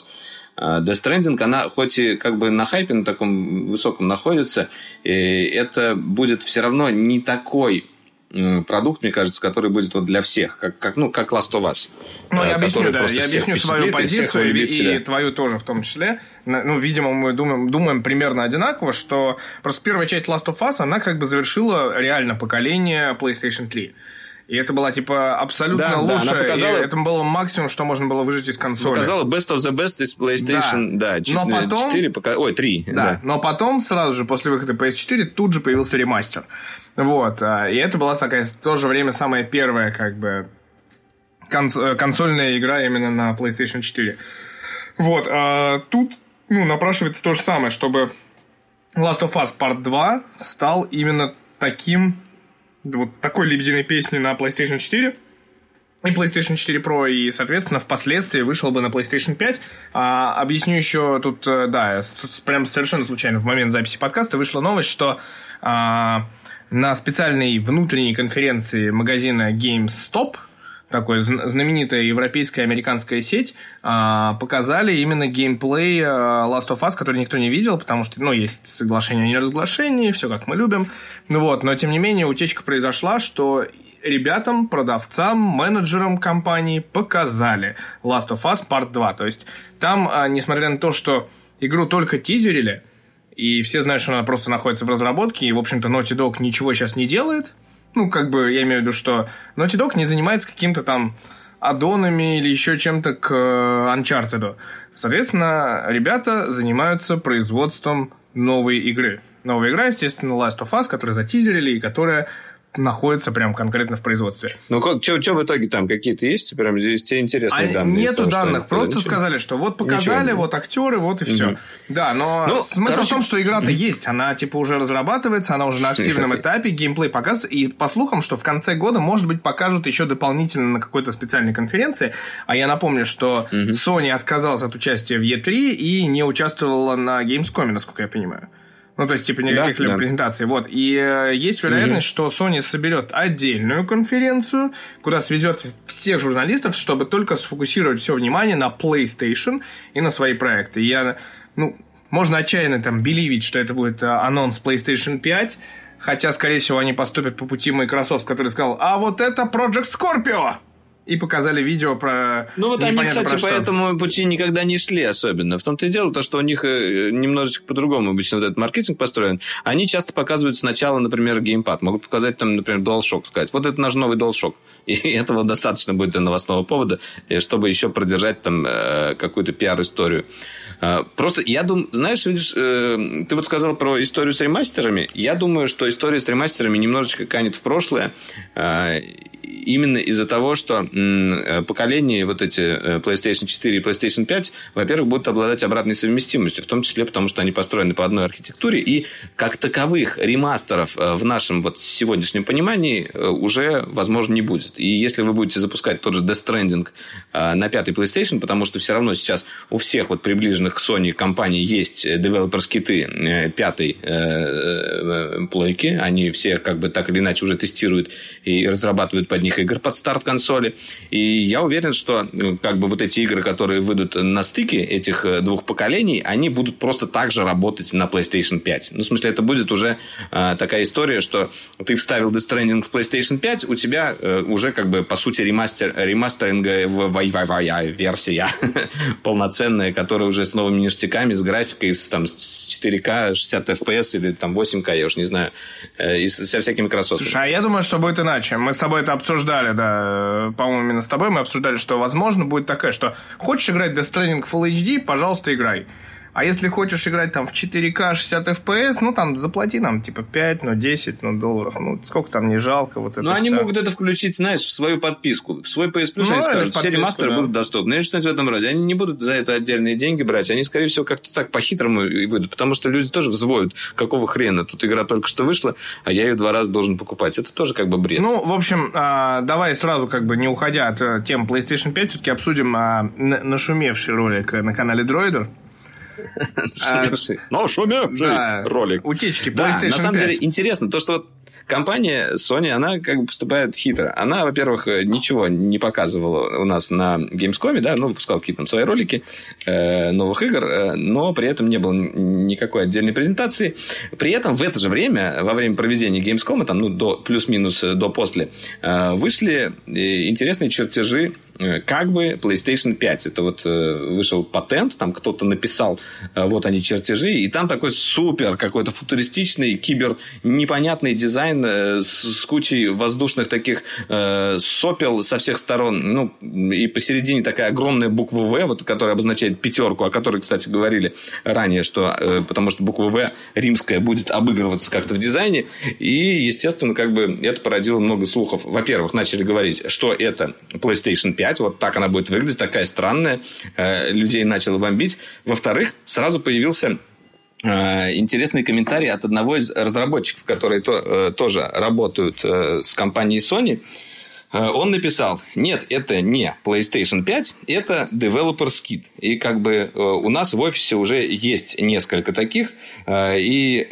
Death Stranding, она хоть и как бы на хайпе на таком высоком находится, это будет все равно не такой продукт, мне кажется, который будет вот для всех, как, как, ну, как Last of Us. Ну, я объясню, да, я объясню свою позицию и, и твою тоже в том числе. Ну, видимо, мы думаем, думаем примерно одинаково, что просто первая часть Last of Us, она как бы завершила реально поколение PlayStation 3. И это была, типа, абсолютно да, лучшая. Да, она показала... Это было максимум, что можно было выжить из консоли. Показала best of the best из PlayStation, да, да 4, но потом... 4 пока... ой, 3. Да. да, но потом, сразу же после выхода PS4, тут же появился ремастер. Вот, а, и это была такая, в то же время, самая первая, как бы, конс... Э, консольная игра именно на PlayStation 4. Вот, а тут, ну, напрашивается то же самое, чтобы Last of Us Part 2 стал именно таким вот такой лебединой песни на PlayStation 4 и PlayStation 4 Pro, и, соответственно, впоследствии вышел бы на PlayStation 5. А, объясню еще тут, э, да, прям совершенно случайно в момент записи подкаста вышла новость, что а, на специальной внутренней конференции магазина GameStop такой знаменитая европейская американская сеть, а, показали именно геймплей а, Last of Us, который никто не видел, потому что, ну, есть соглашение о неразглашении, все как мы любим. Ну вот, но тем не менее утечка произошла, что ребятам, продавцам, менеджерам компании показали Last of Us Part 2. То есть там, а, несмотря на то, что игру только тизерили, и все знают, что она просто находится в разработке, и, в общем-то, Naughty Dog ничего сейчас не делает – ну, как бы, я имею в виду, что Naughty Dog не занимается каким-то там аддонами или еще чем-то к э, Uncharted. Соответственно, ребята занимаются производством новой игры. Новая игра, естественно, Last of Us, которую затизерили и которая находится прям конкретно в производстве. Ну, как, что, что в итоге там? Какие-то есть прям здесь те интересные а данные? Нету того, данных, что... просто Ничего? сказали, что вот показали, Ничего. вот актеры, вот и все. Угу. Да, но ну, смысл короче... в том, что игра-то есть, она типа уже разрабатывается, она уже на активном этапе, геймплей показывается, и по слухам, что в конце года, может быть, покажут еще дополнительно на какой-то специальной конференции, а я напомню, что угу. Sony отказалась от участия в E3 и не участвовала на Gamescom, насколько я понимаю. Ну, то есть, типа, никаких да, да. презентаций. Вот. И э, есть вероятность, угу. что Sony соберет отдельную конференцию, куда свезет всех журналистов, чтобы только сфокусировать все внимание на PlayStation и на свои проекты. Я, ну, можно отчаянно там беливить, что это будет э, анонс PlayStation 5, хотя, скорее всего, они поступят по пути Microsoft, который сказал, а вот это Project Scorpio! И показали видео про... Ну вот они, кстати, по этому пути никогда не шли особенно. В том-то и дело, то, что у них э, немножечко по-другому обычно вот этот маркетинг построен. Они часто показывают сначала, например, геймпад. Могут показать там, например, DualShock, сказать, вот это наш новый DualShock. И этого достаточно будет для новостного повода, чтобы еще продержать там э, какую-то пиар-историю. Просто я думаю, знаешь, видишь, э, ты вот сказал про историю с ремастерами. Я думаю, что история с ремастерами немножечко канет в прошлое именно из-за того, что э, поколения вот эти э, PlayStation 4 и PlayStation 5, во-первых, будут обладать обратной совместимостью, в том числе потому, что они построены по одной архитектуре, и как таковых ремастеров э, в нашем вот сегодняшнем понимании уже, возможно, не будет. И если вы будете запускать тот же Death Stranding на пятый PlayStation, потому что все равно сейчас у всех вот приближенных к Sony компаний есть девелопер-скиты пятой плойки, они все как бы так или иначе уже тестируют и разрабатывают под них игр под старт консоли. И я уверен, что э, как бы вот эти игры, которые выйдут на стыке этих э, двух поколений, они будут просто так же работать на PlayStation 5. Ну, в смысле, это будет уже э, такая история, что ты вставил Death Stranding в PlayStation 5, у тебя э, уже как бы по сути ремастер, ремастеринга в версия полноценная, которая уже с новыми ништяками, с графикой, с, там, с 4К, 60 FPS или там 8К, я уж не знаю, э, и со всякими красотами. Слушай, а я думаю, что будет иначе. Мы с тобой это обсуждали, да, по-моему, именно с тобой мы обсуждали, что, возможно, будет такая, что хочешь играть Death Stranding Full HD, пожалуйста, играй. А если хочешь играть там в 4К 60 FPS, ну там заплати нам типа 5, ну 10 ну, долларов. Ну сколько там не жалко вот это Ну они могут это включить, знаешь, в свою подписку. В свой PS Plus ну, они скажут, все ремастеры да. будут доступны. Или что-нибудь в этом роде. Они не будут за это отдельные деньги брать. Они, скорее всего, как-то так по-хитрому и выйдут. Потому что люди тоже взвоют, какого хрена. Тут игра только что вышла, а я ее два раза должен покупать. Это тоже как бы бред. Ну, в общем, а, давай сразу, как бы не уходя от э, тем PlayStation 5, все-таки обсудим а, нашумевший ролик на канале Droider. Но шумевший ролик. Утечки Да, на самом деле интересно, то, что вот компания Sony, она как бы поступает хитро. Она, во-первых, ничего не показывала у нас на Gamescom, да, ну, выпускала какие-то там свои ролики э, новых игр, э, но при этом не было никакой отдельной презентации. При этом в это же время, во время проведения Gamescom, там, ну, до, плюс-минус до после, э, вышли интересные чертежи э, как бы PlayStation 5. Это вот э, вышел патент, там кто-то написал, э, вот они чертежи, и там такой супер какой-то футуристичный, кибер непонятный дизайн с, кучей воздушных таких сопел со всех сторон. Ну, и посередине такая огромная буква В, вот, которая обозначает пятерку, о которой, кстати, говорили ранее, что потому что буква В римская будет обыгрываться как-то в дизайне. И, естественно, как бы это породило много слухов. Во-первых, начали говорить, что это PlayStation 5, вот так она будет выглядеть, такая странная, э, людей начало бомбить. Во-вторых, сразу появился э, интересный комментарий от одного из разработчиков, которые то, э, тоже работают с компанией Sony. Он написал, нет, это не PlayStation 5, это Developer's Kit. И как бы у нас в офисе уже есть несколько таких, и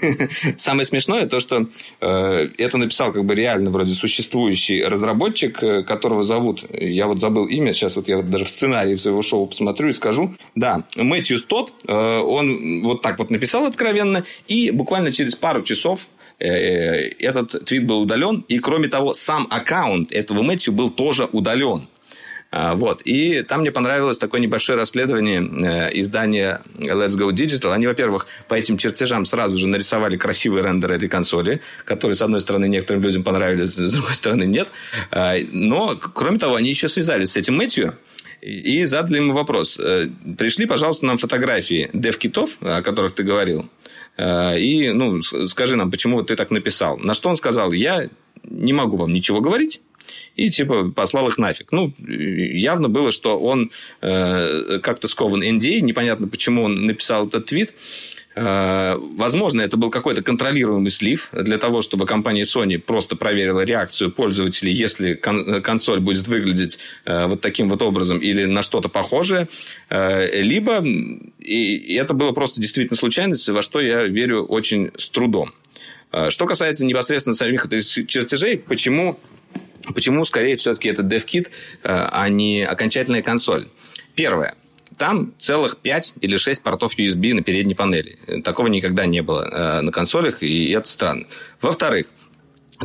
Самое смешное то, что э, это написал как бы реально вроде существующий разработчик, э, которого зовут, я вот забыл имя, сейчас вот я вот даже в сценарии своего шоу посмотрю и скажу. Да, Мэтью Стот, э, он вот так вот написал откровенно, и буквально через пару часов э, этот твит был удален, и кроме того, сам аккаунт этого Мэтью был тоже удален. А, вот. И там мне понравилось такое небольшое расследование э, издания Let's Go Digital. Они, во-первых, по этим чертежам сразу же нарисовали красивый рендер этой консоли, который, с одной стороны, некоторым людям понравились, с другой стороны, нет. А, но, кроме того, они еще связались с этим Мэтью, и задали ему вопрос. Э, Пришли, пожалуйста, нам фотографии дев-китов, о которых ты говорил, э, и ну, скажи нам, почему ты так написал. На что он сказал, я не могу вам ничего говорить, и типа послал их нафиг. Ну, явно было, что он э, как-то скован NDA, непонятно, почему он написал этот твит. Э, возможно, это был какой-то контролируемый слив для того, чтобы компания Sony просто проверила реакцию пользователей, если кон- консоль будет выглядеть э, вот таким вот образом или на что-то похожее. Э, либо и это было просто действительно случайность, во что я верю очень с трудом. Э, что касается непосредственно самих чертежей, почему Почему, скорее, все-таки это DevKit, э, а не окончательная консоль? Первое. Там целых 5 или 6 портов USB на передней панели. Такого никогда не было э, на консолях, и это странно. Во-вторых,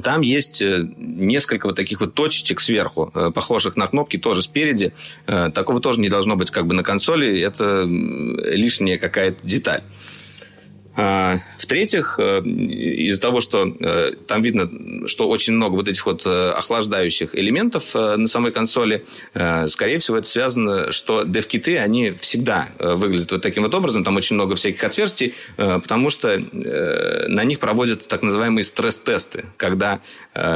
там есть э, несколько вот таких вот точечек сверху, похожих на кнопки, тоже спереди. Такого тоже не должно быть как бы на консоли. Это лишняя какая-то деталь. А, в-третьих, э, из-за того, что э, там видно, что очень много вот этих вот э, охлаждающих элементов на самой консоли, скорее всего, это связано, что дев-киты, они всегда выглядят вот таким вот образом, там очень много всяких отверстий, потому что на них проводят так называемые стресс-тесты, когда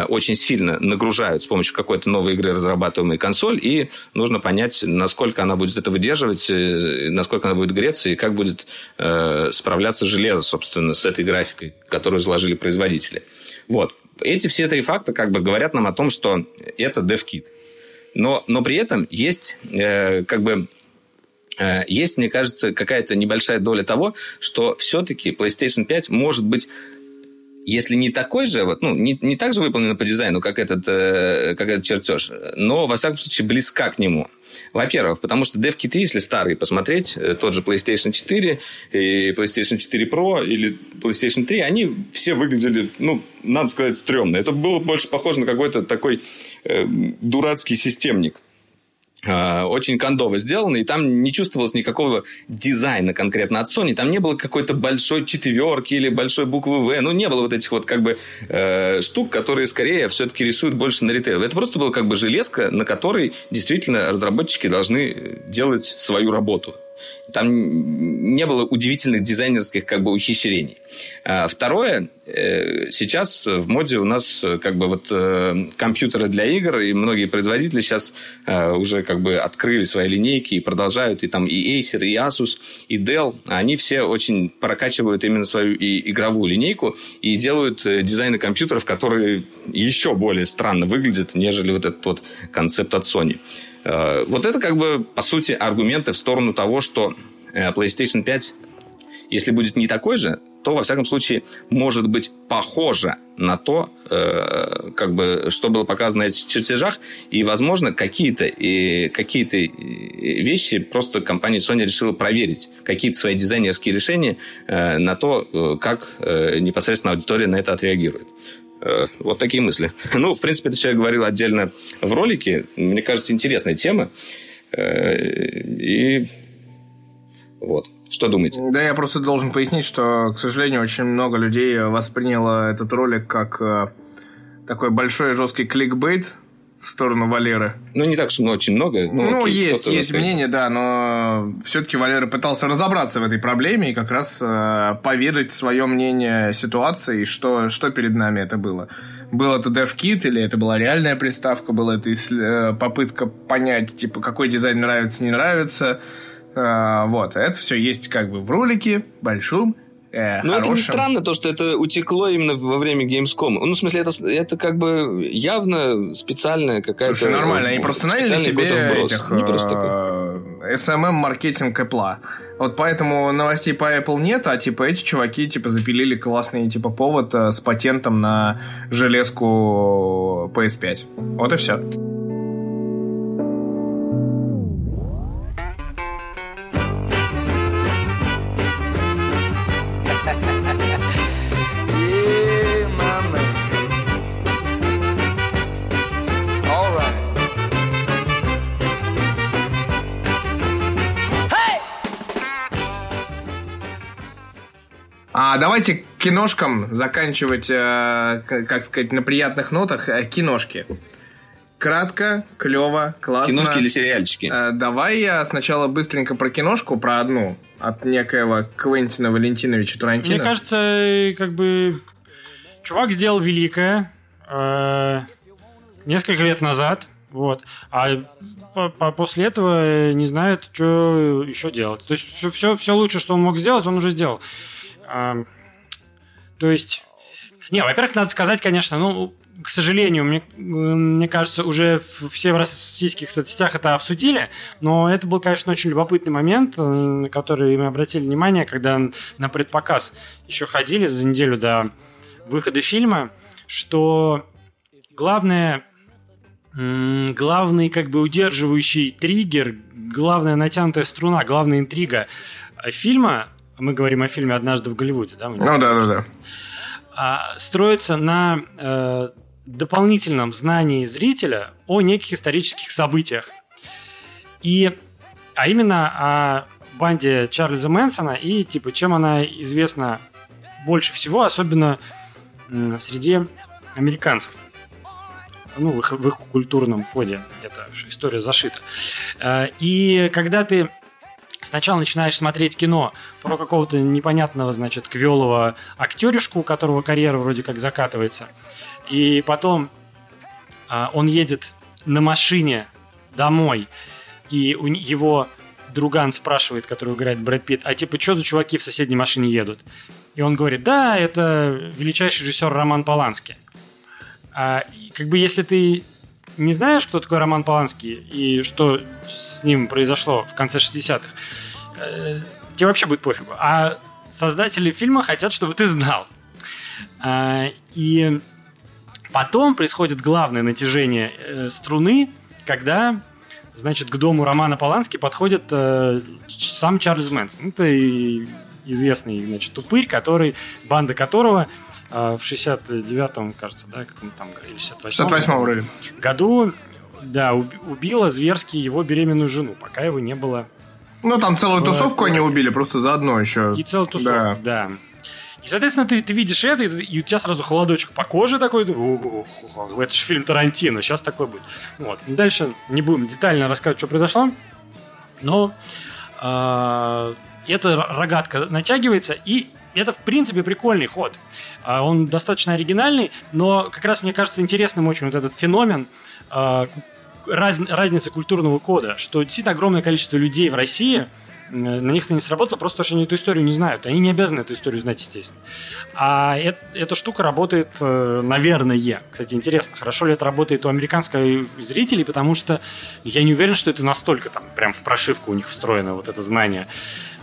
очень сильно нагружают с помощью какой-то новой игры разрабатываемой консоль, и нужно понять, насколько она будет это выдерживать, насколько она будет греться, и как будет справляться железо собственно, с этой графикой, которую заложили производители. Вот. Эти все три факта как бы говорят нам о том, что это DevKit. Но, но при этом есть э, как бы э, есть, мне кажется, какая-то небольшая доля того, что все-таки PlayStation 5 может быть если не такой же, вот, ну, не, не так же выполнена по дизайну, как этот, э, как этот чертеж, но, во всяком случае, близка к нему. Во-первых, потому что DevKit, если старый посмотреть, э, тот же PlayStation 4 и PlayStation 4 Pro или PlayStation 3, они все выглядели, ну, надо сказать, стрёмно. Это было больше похоже на какой-то такой э, дурацкий системник. А, очень кондово сделано, и там не чувствовалось никакого дизайна конкретно от Sony. Там не было какой-то большой четверки или большой буквы В. Ну, не было вот этих вот как бы э, штук, которые скорее все-таки рисуют больше на ритейл. Это просто было как бы железка, на которой действительно разработчики должны делать свою работу. Там не было удивительных дизайнерских как бы ухищрений. А второе, э, сейчас в моде у нас э, как бы вот э, компьютеры для игр, и многие производители сейчас уже как бы открыли свои линейки и продолжают, и там и Acer, и Asus, и Dell, они все очень прокачивают именно свою и игровую линейку и делают дизайны компьютеров, которые еще более странно выглядят, нежели вот этот вот концепт от Sony. Э, вот это как бы, по сути, аргументы в сторону того, что э, PlayStation 5, если будет не такой же, то, во всяком случае, может быть похоже на то, э, как бы, что было показано на этих чертежах, и, возможно, какие-то и какие-то вещи просто компания Sony решила проверить, какие-то свои дизайнерские решения на то, как непосредственно аудитория на это отреагирует. Э, вот такие мысли. Ну, в принципе, это человек говорил отдельно в ролике. Мне кажется, интересная тема. Э, и вот. Что думаете? Да, я просто должен пояснить, что, к сожалению, очень много людей восприняло этот ролик как э, такой большой жесткий кликбейт, в сторону Валеры. Ну, не так, что очень много. Ну, ну окей, есть, есть мнение, да, но все-таки Валера пытался разобраться в этой проблеме и как раз э, поведать свое мнение о ситуации, что, что перед нами это было. Был это DevKit или это была реальная приставка, была это э, попытка понять, типа, какой дизайн нравится, не нравится. Э, вот, это все есть как бы в ролике большом, э, Ну, это не странно, то, что это утекло именно во время Gamescom. Ну, в смсле, это, это как бы явно специальная какая-то... Слушай, нормально, они просто наняли себе этих... Не просто такой. SMM-маркетинг Apple. Вот поэтому новостей по Apple нет, а типа эти чуваки типа запилили классный типа повод э, с патентом на железку PS5. Вот и все. А давайте киношкам заканчивать, э, как сказать, на приятных нотах э, киношки. Кратко, клево, классно. Киношки или сериальчики? Э, давай я сначала быстренько про киношку, про одну от некоего Квентина Валентиновича Тарантино. Мне кажется, как бы чувак сделал великое э, несколько лет назад. Вот. А по -по после этого не знает, что еще делать. То есть все, все, все лучше, что он мог сделать, он уже сделал. То есть... Не, во-первых, надо сказать, конечно, ну, к сожалению, мне, мне кажется, уже все в российских соцсетях это обсудили, но это был, конечно, очень любопытный момент, на который мы обратили внимание, когда на предпоказ еще ходили за неделю до выхода фильма, что главное главный как бы удерживающий триггер, главная натянутая струна, главная интрига фильма мы говорим о фильме «Однажды в Голливуде», да? Ну да, да, да. А, строится на э, дополнительном знании зрителя о неких исторических событиях. И, а именно о банде Чарльза Мэнсона и типа чем она известна больше всего, особенно среди американцев. Ну, в их, в их культурном коде эта история зашита. Э, и когда ты сначала начинаешь смотреть кино про какого-то непонятного, значит, квелого актеришку, у которого карьера вроде как закатывается, и потом а, он едет на машине домой, и у его друган спрашивает, который играет Брэд Питт, а типа, что за чуваки в соседней машине едут? И он говорит, да, это величайший режиссер Роман Полански. А, как бы если ты не знаешь, кто такой Роман Поланский и что с ним произошло в конце 60-х, э, тебе вообще будет пофигу. А создатели фильма хотят, чтобы ты знал. А, и потом происходит главное натяжение э, струны, когда значит, к дому Романа Полански подходит э, сам Чарльз Мэнсон. Это известный, значит, тупырь, который, банда которого в 69-м, кажется, да, как там, или 68-м, 68 вроде. году, да, убила зверски его беременную жену, пока его не было. Ну, там целую в, тусовку они убили, просто заодно еще. И целую тусовку, да. да. И, соответственно, ты, ты видишь это, и, у тебя сразу холодочек по коже такой, это же фильм Тарантино, сейчас такой будет. Вот. Дальше не будем детально рассказывать, что произошло, но э, эта рогатка натягивается, и это, в принципе, прикольный ход. А, он достаточно оригинальный, но как раз мне кажется интересным очень вот этот феномен а, раз, разницы культурного кода, что действительно огромное количество людей в России на них это не сработало, просто потому что они эту историю не знают. Они не обязаны эту историю знать, естественно. А это, эта штука работает, э, наверное. Кстати, интересно, хорошо ли это работает у американских зрителей, потому что я не уверен, что это настолько там прям в прошивку у них встроено вот это знание.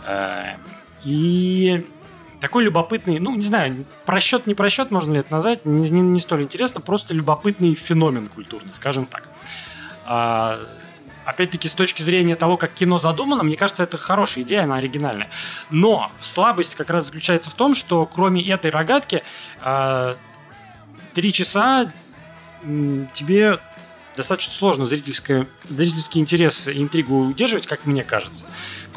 Э, и такой любопытный, ну, не знаю, просчет, не просчет, можно ли это назвать, не, не, не столь интересно, просто любопытный феномен культурный, скажем так. А, опять-таки, с точки зрения того, как кино задумано, мне кажется, это хорошая идея, она оригинальная. Но слабость как раз заключается в том, что кроме этой рогатки, а, три часа тебе достаточно сложно зрительское, зрительский интерес и интригу удерживать, как мне кажется.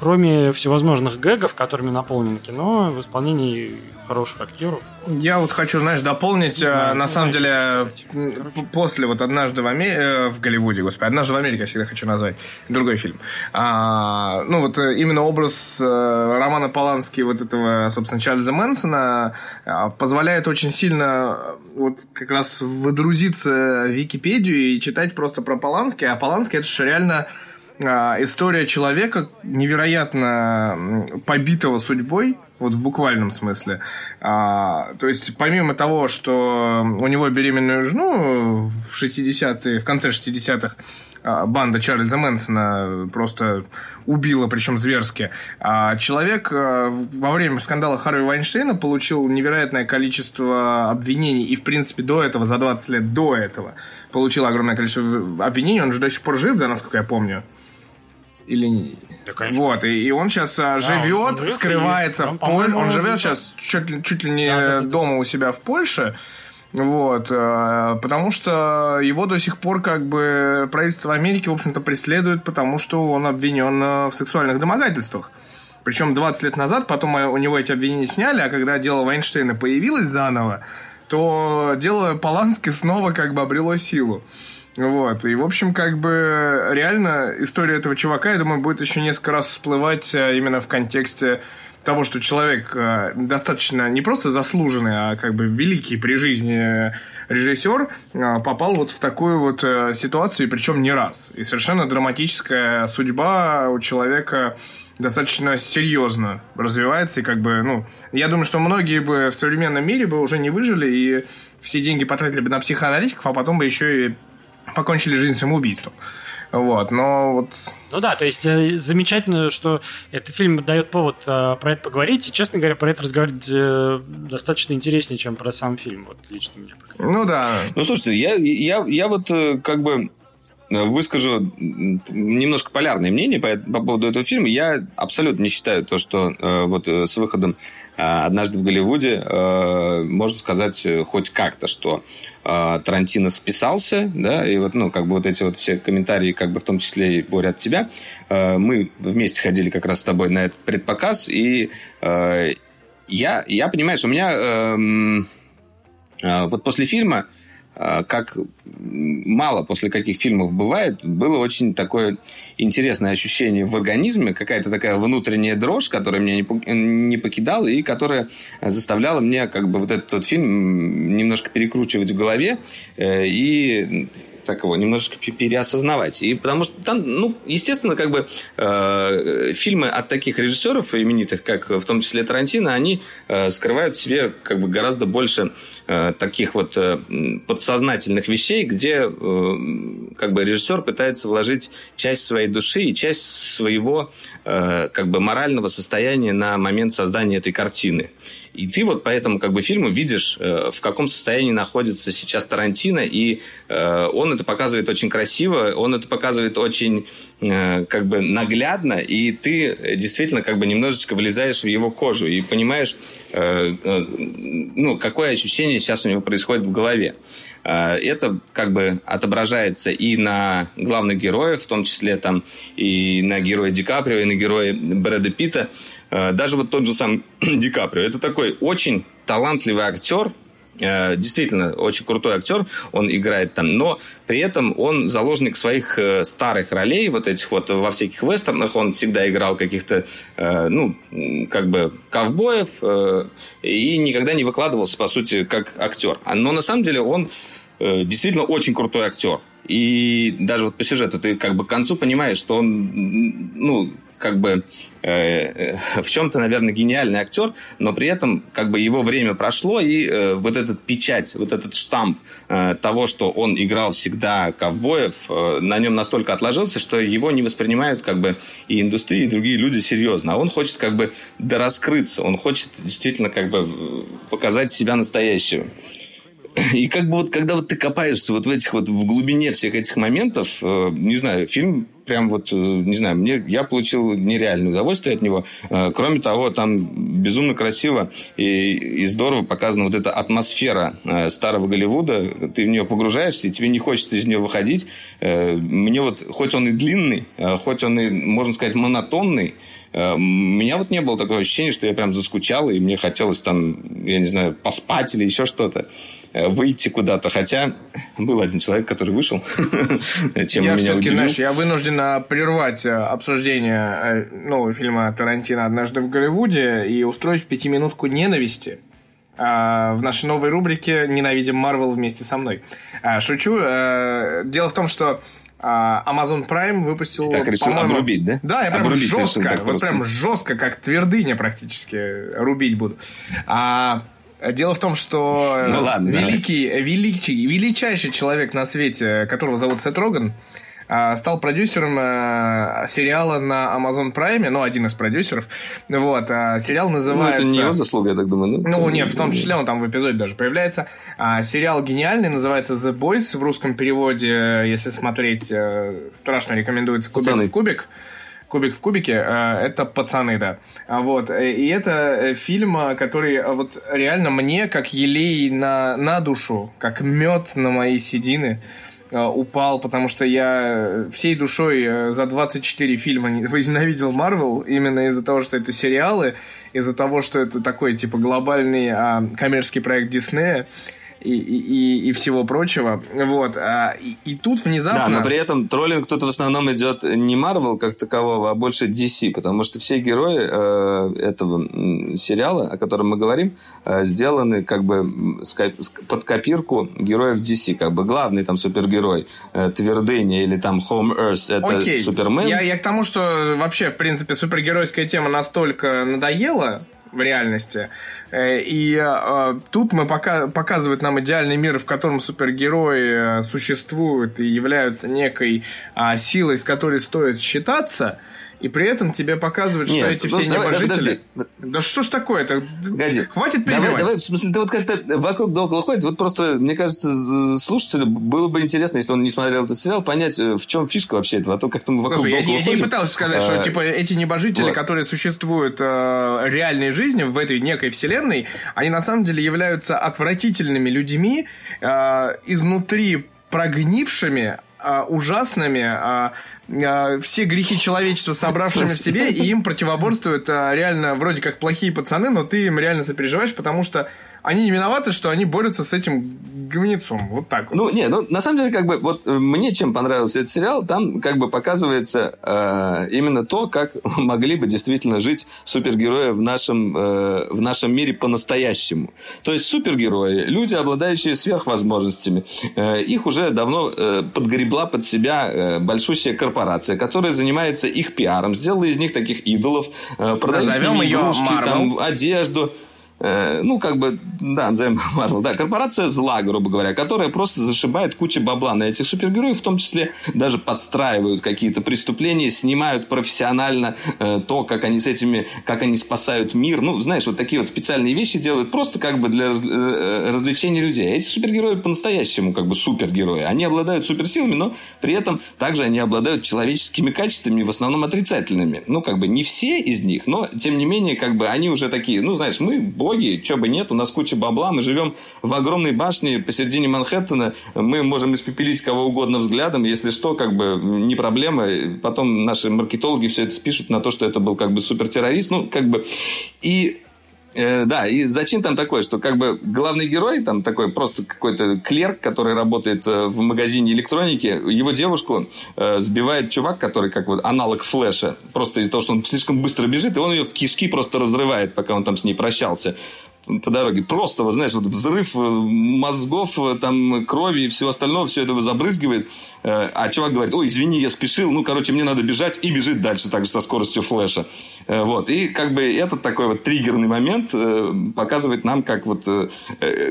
Кроме всевозможных гэгов, которыми наполнено кино, в исполнении хороших актеров. Я вот хочу, знаешь, дополнить, знаю, э, на самом деле, Короче. после вот «Однажды в, Амер... Э, в Голливуде», господи, «Однажды в Америке» я всегда хочу назвать, другой фильм. А, ну, вот э, именно образ Романа Полански, вот этого, собственно, Чарльза Мэнсона, позволяет очень сильно вот как раз выдрузиться в Википедию и читать просто про Полански, а Полански это же реально история человека невероятно побитого судьбой, вот в буквальном смысле. А, то есть, помимо того, что у него беременную жену в 60-е, в конце 60-х а, банда Чарльза Мэнсона просто убила, причем зверски. А человек а, во время скандала Харви Вайнштейна получил невероятное количество обвинений, и, в принципе, до этого, за 20 лет до этого, получил огромное количество обвинений. Он же до сих пор жив, да, насколько я помню. Или да, конечно. Вот, и, и он сейчас а, живет, он, скрывается он, в Польше. Он живет сейчас чуть, чуть ли не да, да, дома да. у себя в Польше. Вот, а, потому что его до сих пор как бы правительство Америки, в общем-то, преследует, потому что он обвинен а, в сексуальных домогательствах. Причем 20 лет назад, потом у него эти обвинения сняли, а когда дело Вайнштейна появилось заново, то дело Полански снова как бы обрело силу. Вот. И, в общем, как бы реально история этого чувака, я думаю, будет еще несколько раз всплывать э, именно в контексте того, что человек э, достаточно не просто заслуженный, а как бы великий при жизни режиссер э, попал вот в такую вот ситуацию, причем не раз. И совершенно драматическая судьба у человека достаточно серьезно развивается, и как бы, ну, я думаю, что многие бы в современном мире бы уже не выжили, и все деньги потратили бы на психоаналитиков, а потом бы еще и покончили жизнь самоубийством. Вот, но вот... Ну да, то есть э, замечательно, что этот фильм дает повод э, про это поговорить, и, честно говоря, про это разговаривать э, достаточно интереснее, чем про сам фильм, вот лично мне. Ну да. Ну слушайте, я, я, я вот э, как бы выскажу немножко полярное мнение по, по поводу этого фильма. Я абсолютно не считаю то, что э, вот э, с выходом э, «Однажды в Голливуде» э, можно сказать хоть как-то, что э, Тарантино списался, да, и вот, ну, как бы вот эти вот все комментарии, как бы в том числе и Боря от тебя, э, мы вместе ходили как раз с тобой на этот предпоказ, и я, я, понимаешь, у меня э, э, вот после фильма а, как мало после каких фильмов бывает, было очень такое интересное ощущение в организме, какая-то такая внутренняя дрожь, которая меня не покидала и которая заставляла мне как бы вот этот вот фильм немножко перекручивать в голове э, и так его немножечко переосознавать. И потому что там, ну, естественно, как бы э, фильмы от таких режиссеров именитых, как в том числе Тарантино, они э, скрывают в себе как бы гораздо больше э, таких вот э, подсознательных вещей, где э, как бы режиссер пытается вложить часть своей души и часть своего э, как бы морального состояния на момент создания этой картины. И ты вот по этому как бы фильму видишь, э, в каком состоянии находится сейчас Тарантино, и э, он это показывает очень красиво, он это показывает очень э, как бы наглядно, и ты действительно как бы немножечко влезаешь в его кожу и понимаешь, ну, какое ощущение сейчас у него происходит в голове. Это как бы отображается и на главных героях, в том числе там и на героя Ди Каприо, и на героя Брэда Питта. Э, даже вот тот же сам Ди Каприо. Это такой очень талантливый актер, э, действительно очень крутой актер, он играет там, но при этом он заложник своих э, старых ролей, вот этих вот во всяких вестернах, он всегда играл каких-то, ну, как бы ковбоев и никогда не выкладывался, по сути, как актер. Но на самом деле он действительно очень крутой актер. И даже вот по сюжету ты как бы к концу понимаешь, что он, ну, как бы э, э, в чем-то, наверное, гениальный актер, но при этом как бы его время прошло, и э, вот этот печать, вот этот штамп того, что он играл всегда ковбоев, на нем настолько отложился, что его не воспринимают как бы и индустрия, и другие люди серьезно. А он хочет как бы дораскрыться, он хочет действительно как бы показать себя настоящего. И как бы вот, когда вот ты копаешься вот в этих вот, в глубине всех этих моментов, э, не знаю, фильм прям вот, э, не знаю, мне, я получил нереальное удовольствие от него. Э, кроме того, там безумно красиво и, и здорово показана вот эта атмосфера э, старого Голливуда. Ты в нее погружаешься, и тебе не хочется из нее выходить. Мне вот, хоть он и длинный, хоть он и, можно сказать, монотонный, у меня вот не было такого ощущения, что я прям заскучал, и мне хотелось там, я не знаю, поспать или еще что-то. Э, выйти куда-то. Хотя был один человек, который вышел, чем я меня удивил. Знаешь, я вынужден а, прервать э, обсуждение э, нового фильма Тарантино «Однажды в Голливуде» и устроить пятиминутку ненависти а, в нашей новой рубрике «Ненавидим Марвел вместе со мной». А, шучу. Дело в том, что Amazon Prime выпустил... Ты так решил обрубить, да? Да, я прям обрубить жестко, вот прям жестко, как твердыня практически, рубить буду. А, Дело в том, что ну, ладно, великий, великий, величайший человек на свете, которого зовут Сет Роган, а, стал продюсером а, сериала на Amazon Prime, ну, один из продюсеров. Вот, а, сериал называется... Ну, это не его заслуга, я так думаю. Ну, ну нет, в том числе он там в эпизоде даже появляется. Сериал гениальный, называется The Boys, в русском переводе, если смотреть, э, страшно рекомендуется «Кубик Пацаны. в кубик» кубик в кубике, э, это пацаны, да. А вот. Э, и это э, фильм, который вот реально мне, как елей на, на душу, как мед на мои седины, упал, потому что я всей душой за 24 фильма возненавидел Марвел именно из-за того, что это сериалы, из-за того, что это такой типа глобальный а, коммерческий проект Диснея и, и, и всего прочего. Вот. А, и, и тут внезапно... Да, но при этом троллинг тут в основном идет не Marvel как такового, а больше DC, потому что все герои э, этого сериала, о котором мы говорим, э, сделаны как бы под копирку героев DC. Как бы главный там супергерой э, Твердыня или там Home Earth это Окей. Супермен. Я, я к тому, что вообще, в принципе, супергеройская тема настолько надоела, в реальности. Э, и э, тут мы пока, показывают нам идеальный мир, в котором супергерои э, существуют и являются некой а, силой, с которой стоит считаться – и при этом тебе показывают, Нет, что эти ну, все давай, небожители... Подожди. Да что ж такое-то? Погоди. Хватит перебивать. Давай, давай, в смысле, ты вот как-то вокруг да около ходит. Вот просто, мне кажется, слушателю было бы интересно, если он не смотрел этот сериал, понять, э, в чем фишка вообще этого. А то как-то мы вокруг да около я, я не пытался сказать, что а, типа эти небожители, вот. которые существуют э, в реальной жизни, в этой некой вселенной, они на самом деле являются отвратительными людьми, э, изнутри прогнившими, а, ужасными, а, а, все грехи человечества собравшими в себе, и им противоборствуют а, реально вроде как плохие пацаны, но ты им реально сопереживаешь, потому что они не виноваты, что они борются с этим говнецом. Вот так вот. Ну, не, ну, на самом деле, как бы, вот э, мне чем понравился этот сериал, там как бы показывается э, именно то, как могли бы действительно жить супергерои в нашем, э, в нашем мире по-настоящему. То есть, супергерои, люди, обладающие сверхвозможностями, э, их уже давно э, подгребла под себя э, большущая корпорация, которая занимается их пиаром, сделала из них таких идолов, э, продает Назовем игрушки, там, одежду. Э, ну, как бы, да, Марвел, да, корпорация зла, грубо говоря, которая просто зашибает кучу бабла на этих супергероев, в том числе даже подстраивают какие-то преступления, снимают профессионально э, то, как они с этими, как они спасают мир. Ну, знаешь, вот такие вот специальные вещи делают просто как бы для э, развлечения людей. Эти супергерои по-настоящему как бы супергерои. Они обладают суперсилами, но при этом также они обладают человеческими качествами, в основном отрицательными. Ну, как бы не все из них, но тем не менее, как бы они уже такие, ну, знаешь, мы боги, чего бы нет, у нас куча бабла, мы живем в огромной башне посередине Манхэттена, мы можем испепелить кого угодно взглядом, если что, как бы не проблема. Потом наши маркетологи все это спишут на то, что это был как бы супертеррорист, ну, как бы... И Э, да, и зачин там такой, что как бы главный герой, там такой просто какой-то клерк, который работает э, в магазине электроники, его девушку э, сбивает чувак, который как вот аналог флеша, просто из-за того, что он слишком быстро бежит, и он ее в кишки просто разрывает, пока он там с ней прощался по дороге. Просто, вот, знаешь, вот взрыв э, мозгов, э, там, крови и всего остального, все это забрызгивает. Э, а чувак говорит, ой, извини, я спешил, ну, короче, мне надо бежать, и бежит дальше, также со скоростью флеша. Вот. И как бы этот такой вот триггерный момент показывает нам, как вот,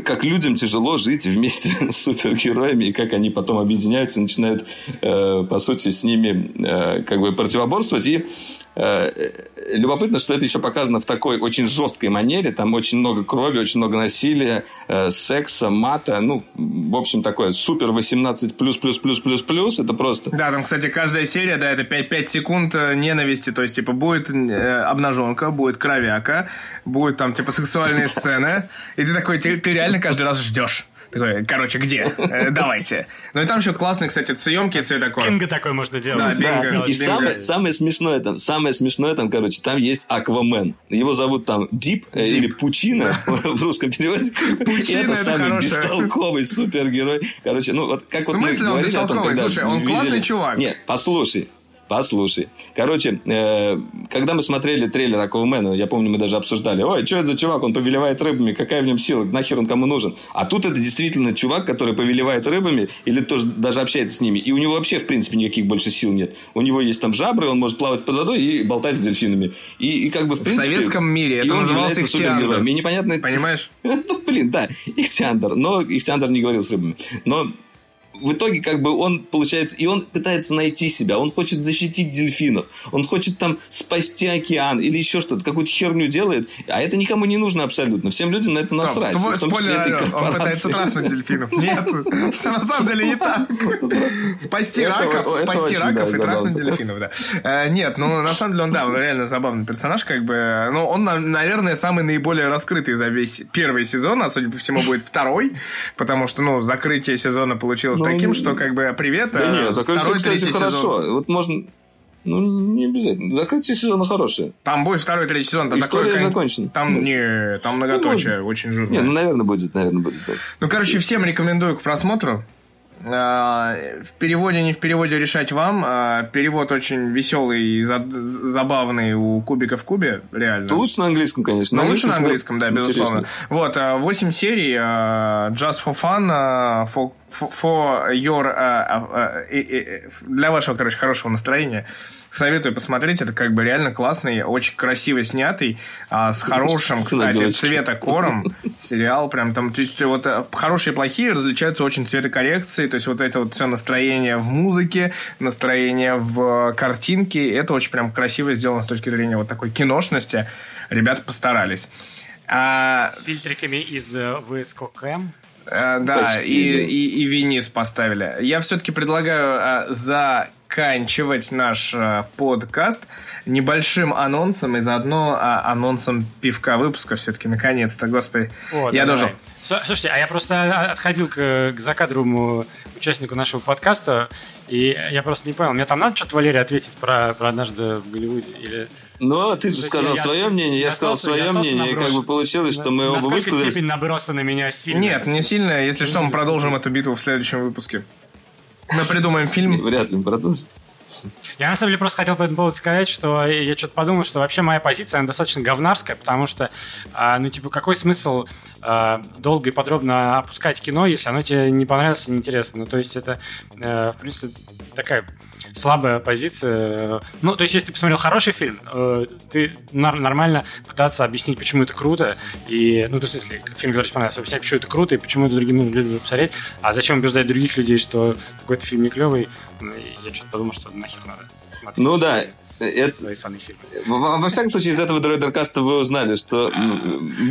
как людям тяжело жить вместе с супергероями, и как они потом объединяются, начинают, по сути, с ними как бы противоборствовать. И любопытно, что это еще показано в такой очень жесткой манере. Там очень много крови, очень много насилия, э, секса, мата. Ну, в общем, такое супер 18 плюс, плюс, плюс, плюс, плюс. Это просто... Да, там, кстати, каждая серия, да, это 5, 5 секунд э, ненависти. То есть, типа, будет э, обнаженка, будет кровяка, будет там, типа, сексуальные сцены. И ты такой, ты, ты реально каждый раз ждешь. Такой, короче, где? Э, давайте. Ну и там еще классные, кстати, съемки цветокор. Бинго такой можно делать. Да, бинго. Да, и бинго. самое, самое смешное там, самое смешное там, короче, там есть Аквамен. Его зовут там Дип, э, или Пучина в русском переводе. Пучина это это самый хорошее. бестолковый супергерой. Короче, ну вот как вот мы смысле он говорили о том, когда Слушай, он классный чувак. Нет, послушай. Послушай. Короче, э, когда мы смотрели трейлер Аквамена, я помню, мы даже обсуждали, ой, что это за чувак, он повелевает рыбами, какая в нем сила, нахер он кому нужен? А тут это действительно чувак, который повелевает рыбами, или тоже даже общается с ними, и у него вообще, в принципе, никаких больше сил нет. У него есть там жабры, он может плавать под водой и болтать с дельфинами. И, и как бы, в принципе... советском мире это назывался супергероем. И непонятно... Понимаешь? Ну, блин, да, Ихтиандр. Но Ихтиандр не говорил с рыбами. Но в итоге, как бы, он, получается, и он пытается найти себя, он хочет защитить дельфинов, он хочет там спасти океан или еще что-то, какую-то херню делает, а это никому не нужно абсолютно. Всем людям на это Стоп, насрать. спо- в том числе этой он пытается трахнуть дельфинов. Нет, все на самом деле не так. Спасти Это- раков, спасти раков и трахнуть дельфинов, да. Э, Нет, ну на самом деле он, да, реально забавный персонаж, как бы. Ну, он, на- наверное, самый наиболее раскрытый за весь первый сезон, а судя по всему будет второй, потому что, ну, закрытие сезона получилось Ну, таким, ну, что как бы привет, Да а нет, закрытие, второй, кстати, хорошо. сезон. Вот можно... Ну, не обязательно. Закрытие сезона хорошее. Там будет второй, третий сезон. Там История такое, закончена. Там, Ну, не, там многоточие очень жирное. Не, ну, наверное, будет, наверное, будет. да. Ну, короче, всем рекомендую к просмотру. А, В переводе, не в переводе решать вам. А, Перевод очень веселый и за- забавный у Кубика в Кубе, реально. Ну, лучше на английском, конечно. Ну, лучше на английском, да, безусловно. Вот, а, 8 серий, а, Just for Fun, for, for- your... Для вашего, короче, хорошего настроения. Советую посмотреть, это как бы реально классный, очень красиво снятый, а, с хорошим, кстати, цветокором сериал, прям там, то есть вот э, хорошие и плохие различаются очень цветокоррекцией, то есть вот это вот все настроение в музыке, настроение в э, картинке, это очень прям красиво сделано с точки зрения вот такой киношности, ребята постарались. А, С фильтриками из э, Cam. э, да, Почти, и, да. и, и Винис поставили. Я все-таки предлагаю э, заканчивать наш э, подкаст небольшим анонсом и заодно э, анонсом пивка выпуска все-таки наконец-то, господи. О, я давай. должен. Слу- Слушайте, а я просто отходил к, к закадровому участнику нашего подкаста, и я просто не понял, мне там надо что-то Валерий ответить про, про однажды в Голливуде? Или... Ну, ты же сказал я- свое я- мнение, я, я сказал остался- я свое остался мнение, и как бы получилось, что мы оба Насколько высказались. степень наброса на меня сильно? Нет, не сильно. Если что, мы продолжим эту битву в следующем выпуске. Мы придумаем фильм. Вряд ли мы продолжим. Я на самом деле просто хотел по этому поводу сказать, что я что-то подумал, что вообще моя позиция, она достаточно говнарская, потому что, а, ну, типа, какой смысл а, долго и подробно опускать кино, если оно тебе не понравилось и неинтересно? Ну, то есть это, э, в принципе, такая слабая позиция. Ну, то есть, если ты посмотрел хороший фильм, э, ты нормально пытаться объяснить, почему это круто, и, ну, то есть, если фильм, который тебе понравился, объяснять, почему это круто, и почему это другим людям нужно посмотреть, а зачем убеждать других людей, что какой-то фильм не клевый, ну, я что-то подумал, что нахер надо смотреть Ну да, свои- это-. Во, во всяком случае, из этого дроидеркаста вы узнали, что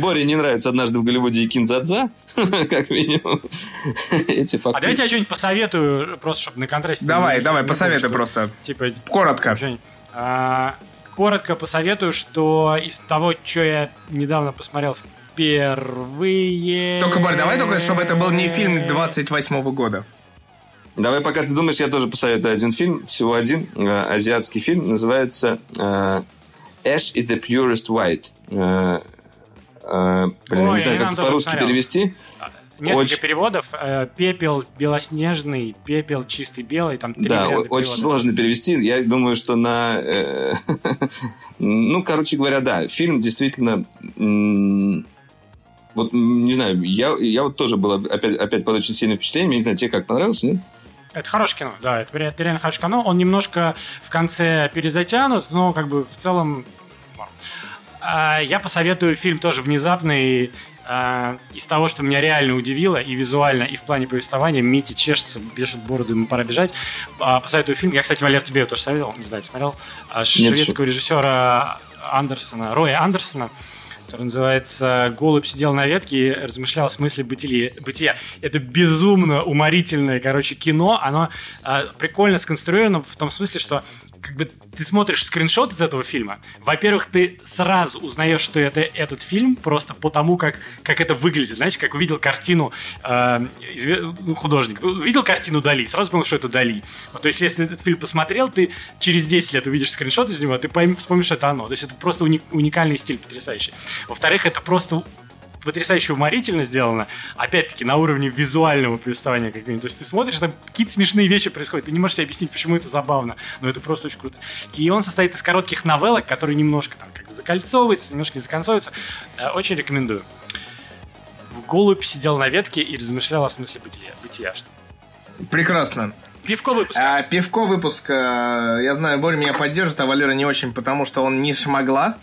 Боре не нравится однажды в Голливуде и Кинзадза, как минимум. Эти А факты. давайте я что-нибудь посоветую, просто чтобы на контрасте... Давай, не- давай, не посоветуй просто. Типа, Коротко. А, коротко посоветую, что из того, что я недавно посмотрел впервые... Только, Борь, давай только, чтобы это был не фильм 28 года. Давай, пока ты думаешь, я тоже посоветую один фильм, всего один, э, азиатский фильм, называется э, Ash is the purest white. Э, блин, Ой, не знаю, как по-русски перевести. Несколько Очень- переводов. Пепел белоснежный, пепел чистый белый. Там Да, очень сложно перевести. Я думаю, что на... ну, короче говоря, да, фильм действительно... Вот, не знаю, я, я вот тоже был опять, опять под очень сильным впечатлением. Я не знаю, тебе как понравился, нет? Это хорошее кино, да, это, ре- это реально хорошее кино. Он немножко в конце перезатянут, но как бы в целом... А, я посоветую фильм тоже внезапный. А, из того, что меня реально удивило и визуально, и в плане повествования, Мити чешется, бежит бороду, ему пора бежать. А, посоветую фильм. Я, кстати, Валер, тебе его тоже советовал, не знаю, смотрел. Шведского режиссера Андерсона, Роя Андерсона который называется «Голубь сидел на ветке и размышлял о смысле бытия». Это безумно уморительное, короче, кино. Оно э, прикольно сконструировано в том смысле, что как бы ты смотришь скриншот из этого фильма, во-первых, ты сразу узнаешь, что это этот фильм просто по тому, как, как это выглядит. Знаете, как увидел картину э, ну, художник, увидел картину Дали, сразу понял, что это Дали. Вот, то есть, если этот фильм посмотрел, ты через 10 лет увидишь скриншот из него, ты пойм, вспомнишь, это оно. То есть, это просто уник, уникальный стиль, потрясающий. Во-вторых, это просто потрясающе уморительно сделано, опять-таки, на уровне визуального повествования как минимум. То есть ты смотришь, там какие-то смешные вещи происходят, ты не можешь себе объяснить, почему это забавно, но это просто очень круто. И он состоит из коротких новеллок, которые немножко там как бы закольцовываются, немножко не закольцовываются. Э, очень рекомендую. Голубь сидел на ветке и размышлял о смысле бытия. бытия что... Прекрасно. Пивко выпуск. А, пивко выпуск. Э, я знаю, Боря меня поддержит, а Валера не очень, потому что он не шмогла.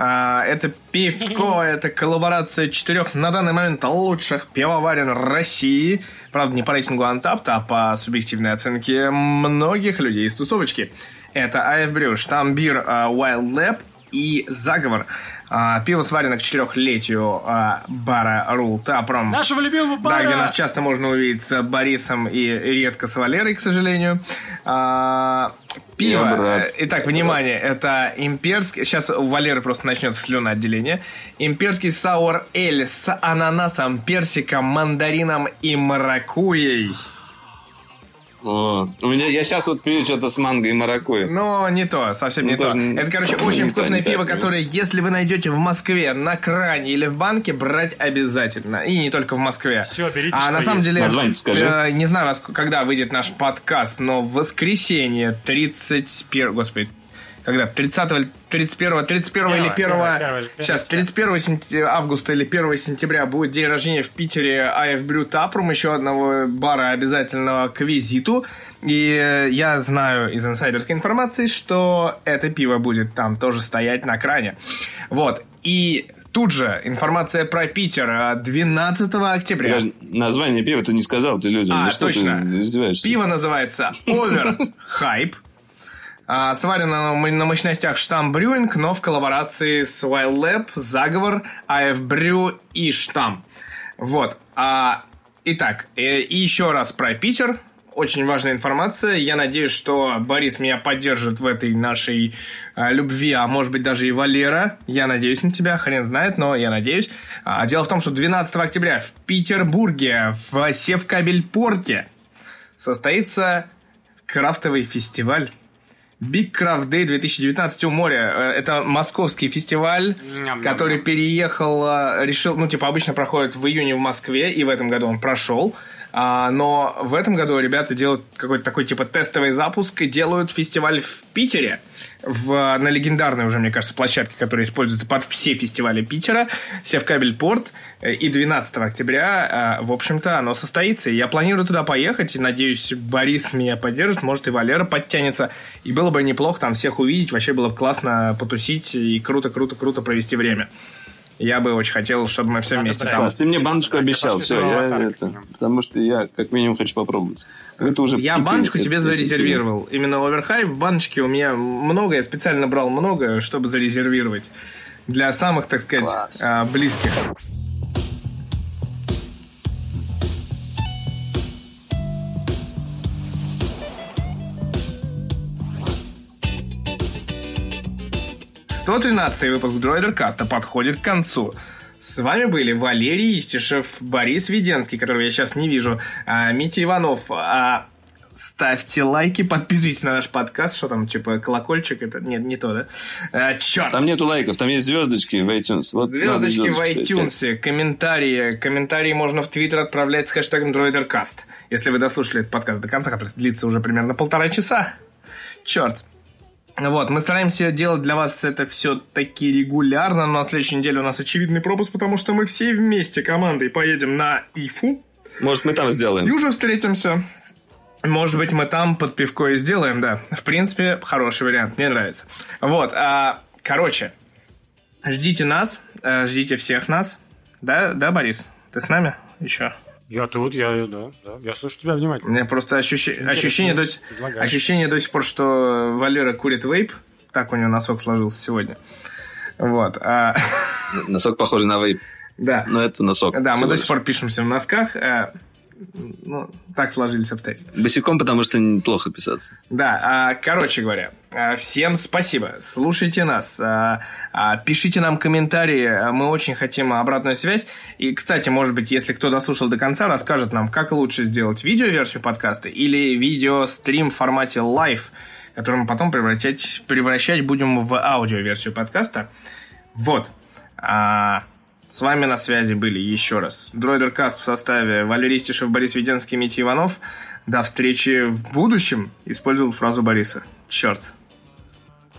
А, это пивко, это коллаборация четырех на данный момент лучших пивоварен России. Правда, не по рейтингу Антапта, а по субъективной оценке многих людей из тусовочки. Это AF Brew, Штамбир, Wild Lab и Заговор. А, пиво сварено к четырехлетию а, бара Рул Тапром. Нашего любимого бара! Да, где нас часто можно увидеть с Борисом и редко с Валерой, к сожалению. А, пиво. Итак, внимание, это имперский... Сейчас у Валеры просто начнется слюноотделение. Имперский саур эль с ананасом, персиком, мандарином и маракуей. О, у меня я сейчас вот пью что-то с манго и маракуйей. Но не то, совсем ну, не то. Это, короче, очень вкусное пиво, которое, если вы найдете в Москве на кране или в банке, брать обязательно. И не только в Москве. Все, берите. А на самом деле, Название скажи. Э, не знаю, когда выйдет наш подкаст, но в воскресенье 31... Господи, когда? 30 31, 31 или 1, 1, 1 сейчас, 31 августа или 1 сентября будет день рождения в Питере AF Brew Taproom, еще одного бара обязательного к визиту. И я знаю из инсайдерской информации, что это пиво будет там тоже стоять на кране. Вот. И Тут же информация про Питер 12 октября. Я название пива ты не сказал, ты людям. А, ну, точно. Ты издеваешься? Пиво называется Over Hype. А, сварено на мощностях Штам Брюинг, но в коллаборации с Wild Lab, Заговор, AF Brew и Штам. Вот. А, итак, э, и еще раз про Питер. Очень важная информация. Я надеюсь, что Борис меня поддержит в этой нашей а, любви, а может быть даже и Валера. Я надеюсь на тебя, хрен знает, но я надеюсь. А, дело в том, что 12 октября в Петербурге, в Севкабельпорте состоится крафтовый фестиваль Big Craft Day 2019 у моря. Э, это московский фестиваль, Ням-ням-ням. который переехал, э, решил, ну, типа, обычно проходит в июне в Москве, и в этом году он прошел. А, но в этом году ребята делают какой-то такой типа тестовый запуск и делают фестиваль в Питере. В, на легендарной уже, мне кажется, площадке, которая используется под все фестивали Питера, Севкабель Порт. Э, и 12 октября, э, в общем-то, оно состоится. И я планирую туда поехать. И надеюсь, Борис меня поддержит. Может, и Валера подтянется. И было бы неплохо там всех увидеть. Вообще было бы классно потусить и круто-круто-круто провести время. Я бы очень хотел, чтобы мы все Надо вместе там... Ты мне баночку обещал, все, я это... Потому что я как минимум хочу попробовать. Это уже я баночку тебе зарезервировал. Именно оверхайп баночки у меня много, я специально брал много, чтобы зарезервировать. Для самых, так сказать, Класс. А, близких. 113 выпуск Дроидеркаста подходит к концу. С вами были Валерий Истишев, Борис Веденский, которого я сейчас не вижу, а, Митя Иванов. А, ставьте лайки, подписывайтесь на наш подкаст. Что там, типа, колокольчик? Это нет, не то, да? А, черт! Там нету лайков, там есть звездочки в iTunes. Вот звездочки в iTunes, комментарии. Комментарии можно в Твиттер отправлять с хэштегом DroiderCast. Если вы дослушали этот подкаст до конца, который длится уже примерно полтора часа. Черт. Вот, мы стараемся делать для вас это все таки регулярно, но на следующей неделе у нас очевидный пропуск, потому что мы все вместе командой поедем на ИФУ. Может, мы там сделаем. И уже встретимся. Может быть, мы там под пивко и сделаем, да. В принципе, хороший вариант, мне нравится. Вот, а, короче, Ждите нас, э, ждите всех нас. Да, да, Борис? Ты с нами еще? Я тут, я, да, да. Я слушаю тебя У внимательно. меня просто ощущ- ощущение, до... ощущение до сих пор, что Валера курит вейп. Так у него носок сложился сегодня. Вот. а, Носок похожий на вейп, да. но это носок. Да, мы до сих пор пишемся в носках. Ну, так сложились обстоятельства. Босиком, потому что неплохо писаться. Да, а, короче говоря, а, всем спасибо. Слушайте нас, а, а, пишите нам комментарии, мы очень хотим обратную связь. И, кстати, может быть, если кто дослушал до конца, расскажет нам, как лучше сделать видеоверсию подкаста или видеострим в формате live, который мы потом превращать, превращать будем в аудиоверсию подкаста. Вот. С вами на связи были еще раз Дроидеркаст в составе Валерий Стишев, Борис Веденский, Митя Иванов. До встречи в будущем. Использовал фразу Бориса. Черт.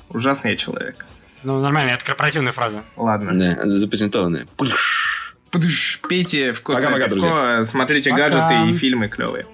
Ужасный я человек. Ну, нормально, это корпоративная фраза. Ладно. Да, запатентованные. Пдыш. Пейте вкусное Пока-пока, пивко, смотрите Пока. гаджеты и фильмы клевые.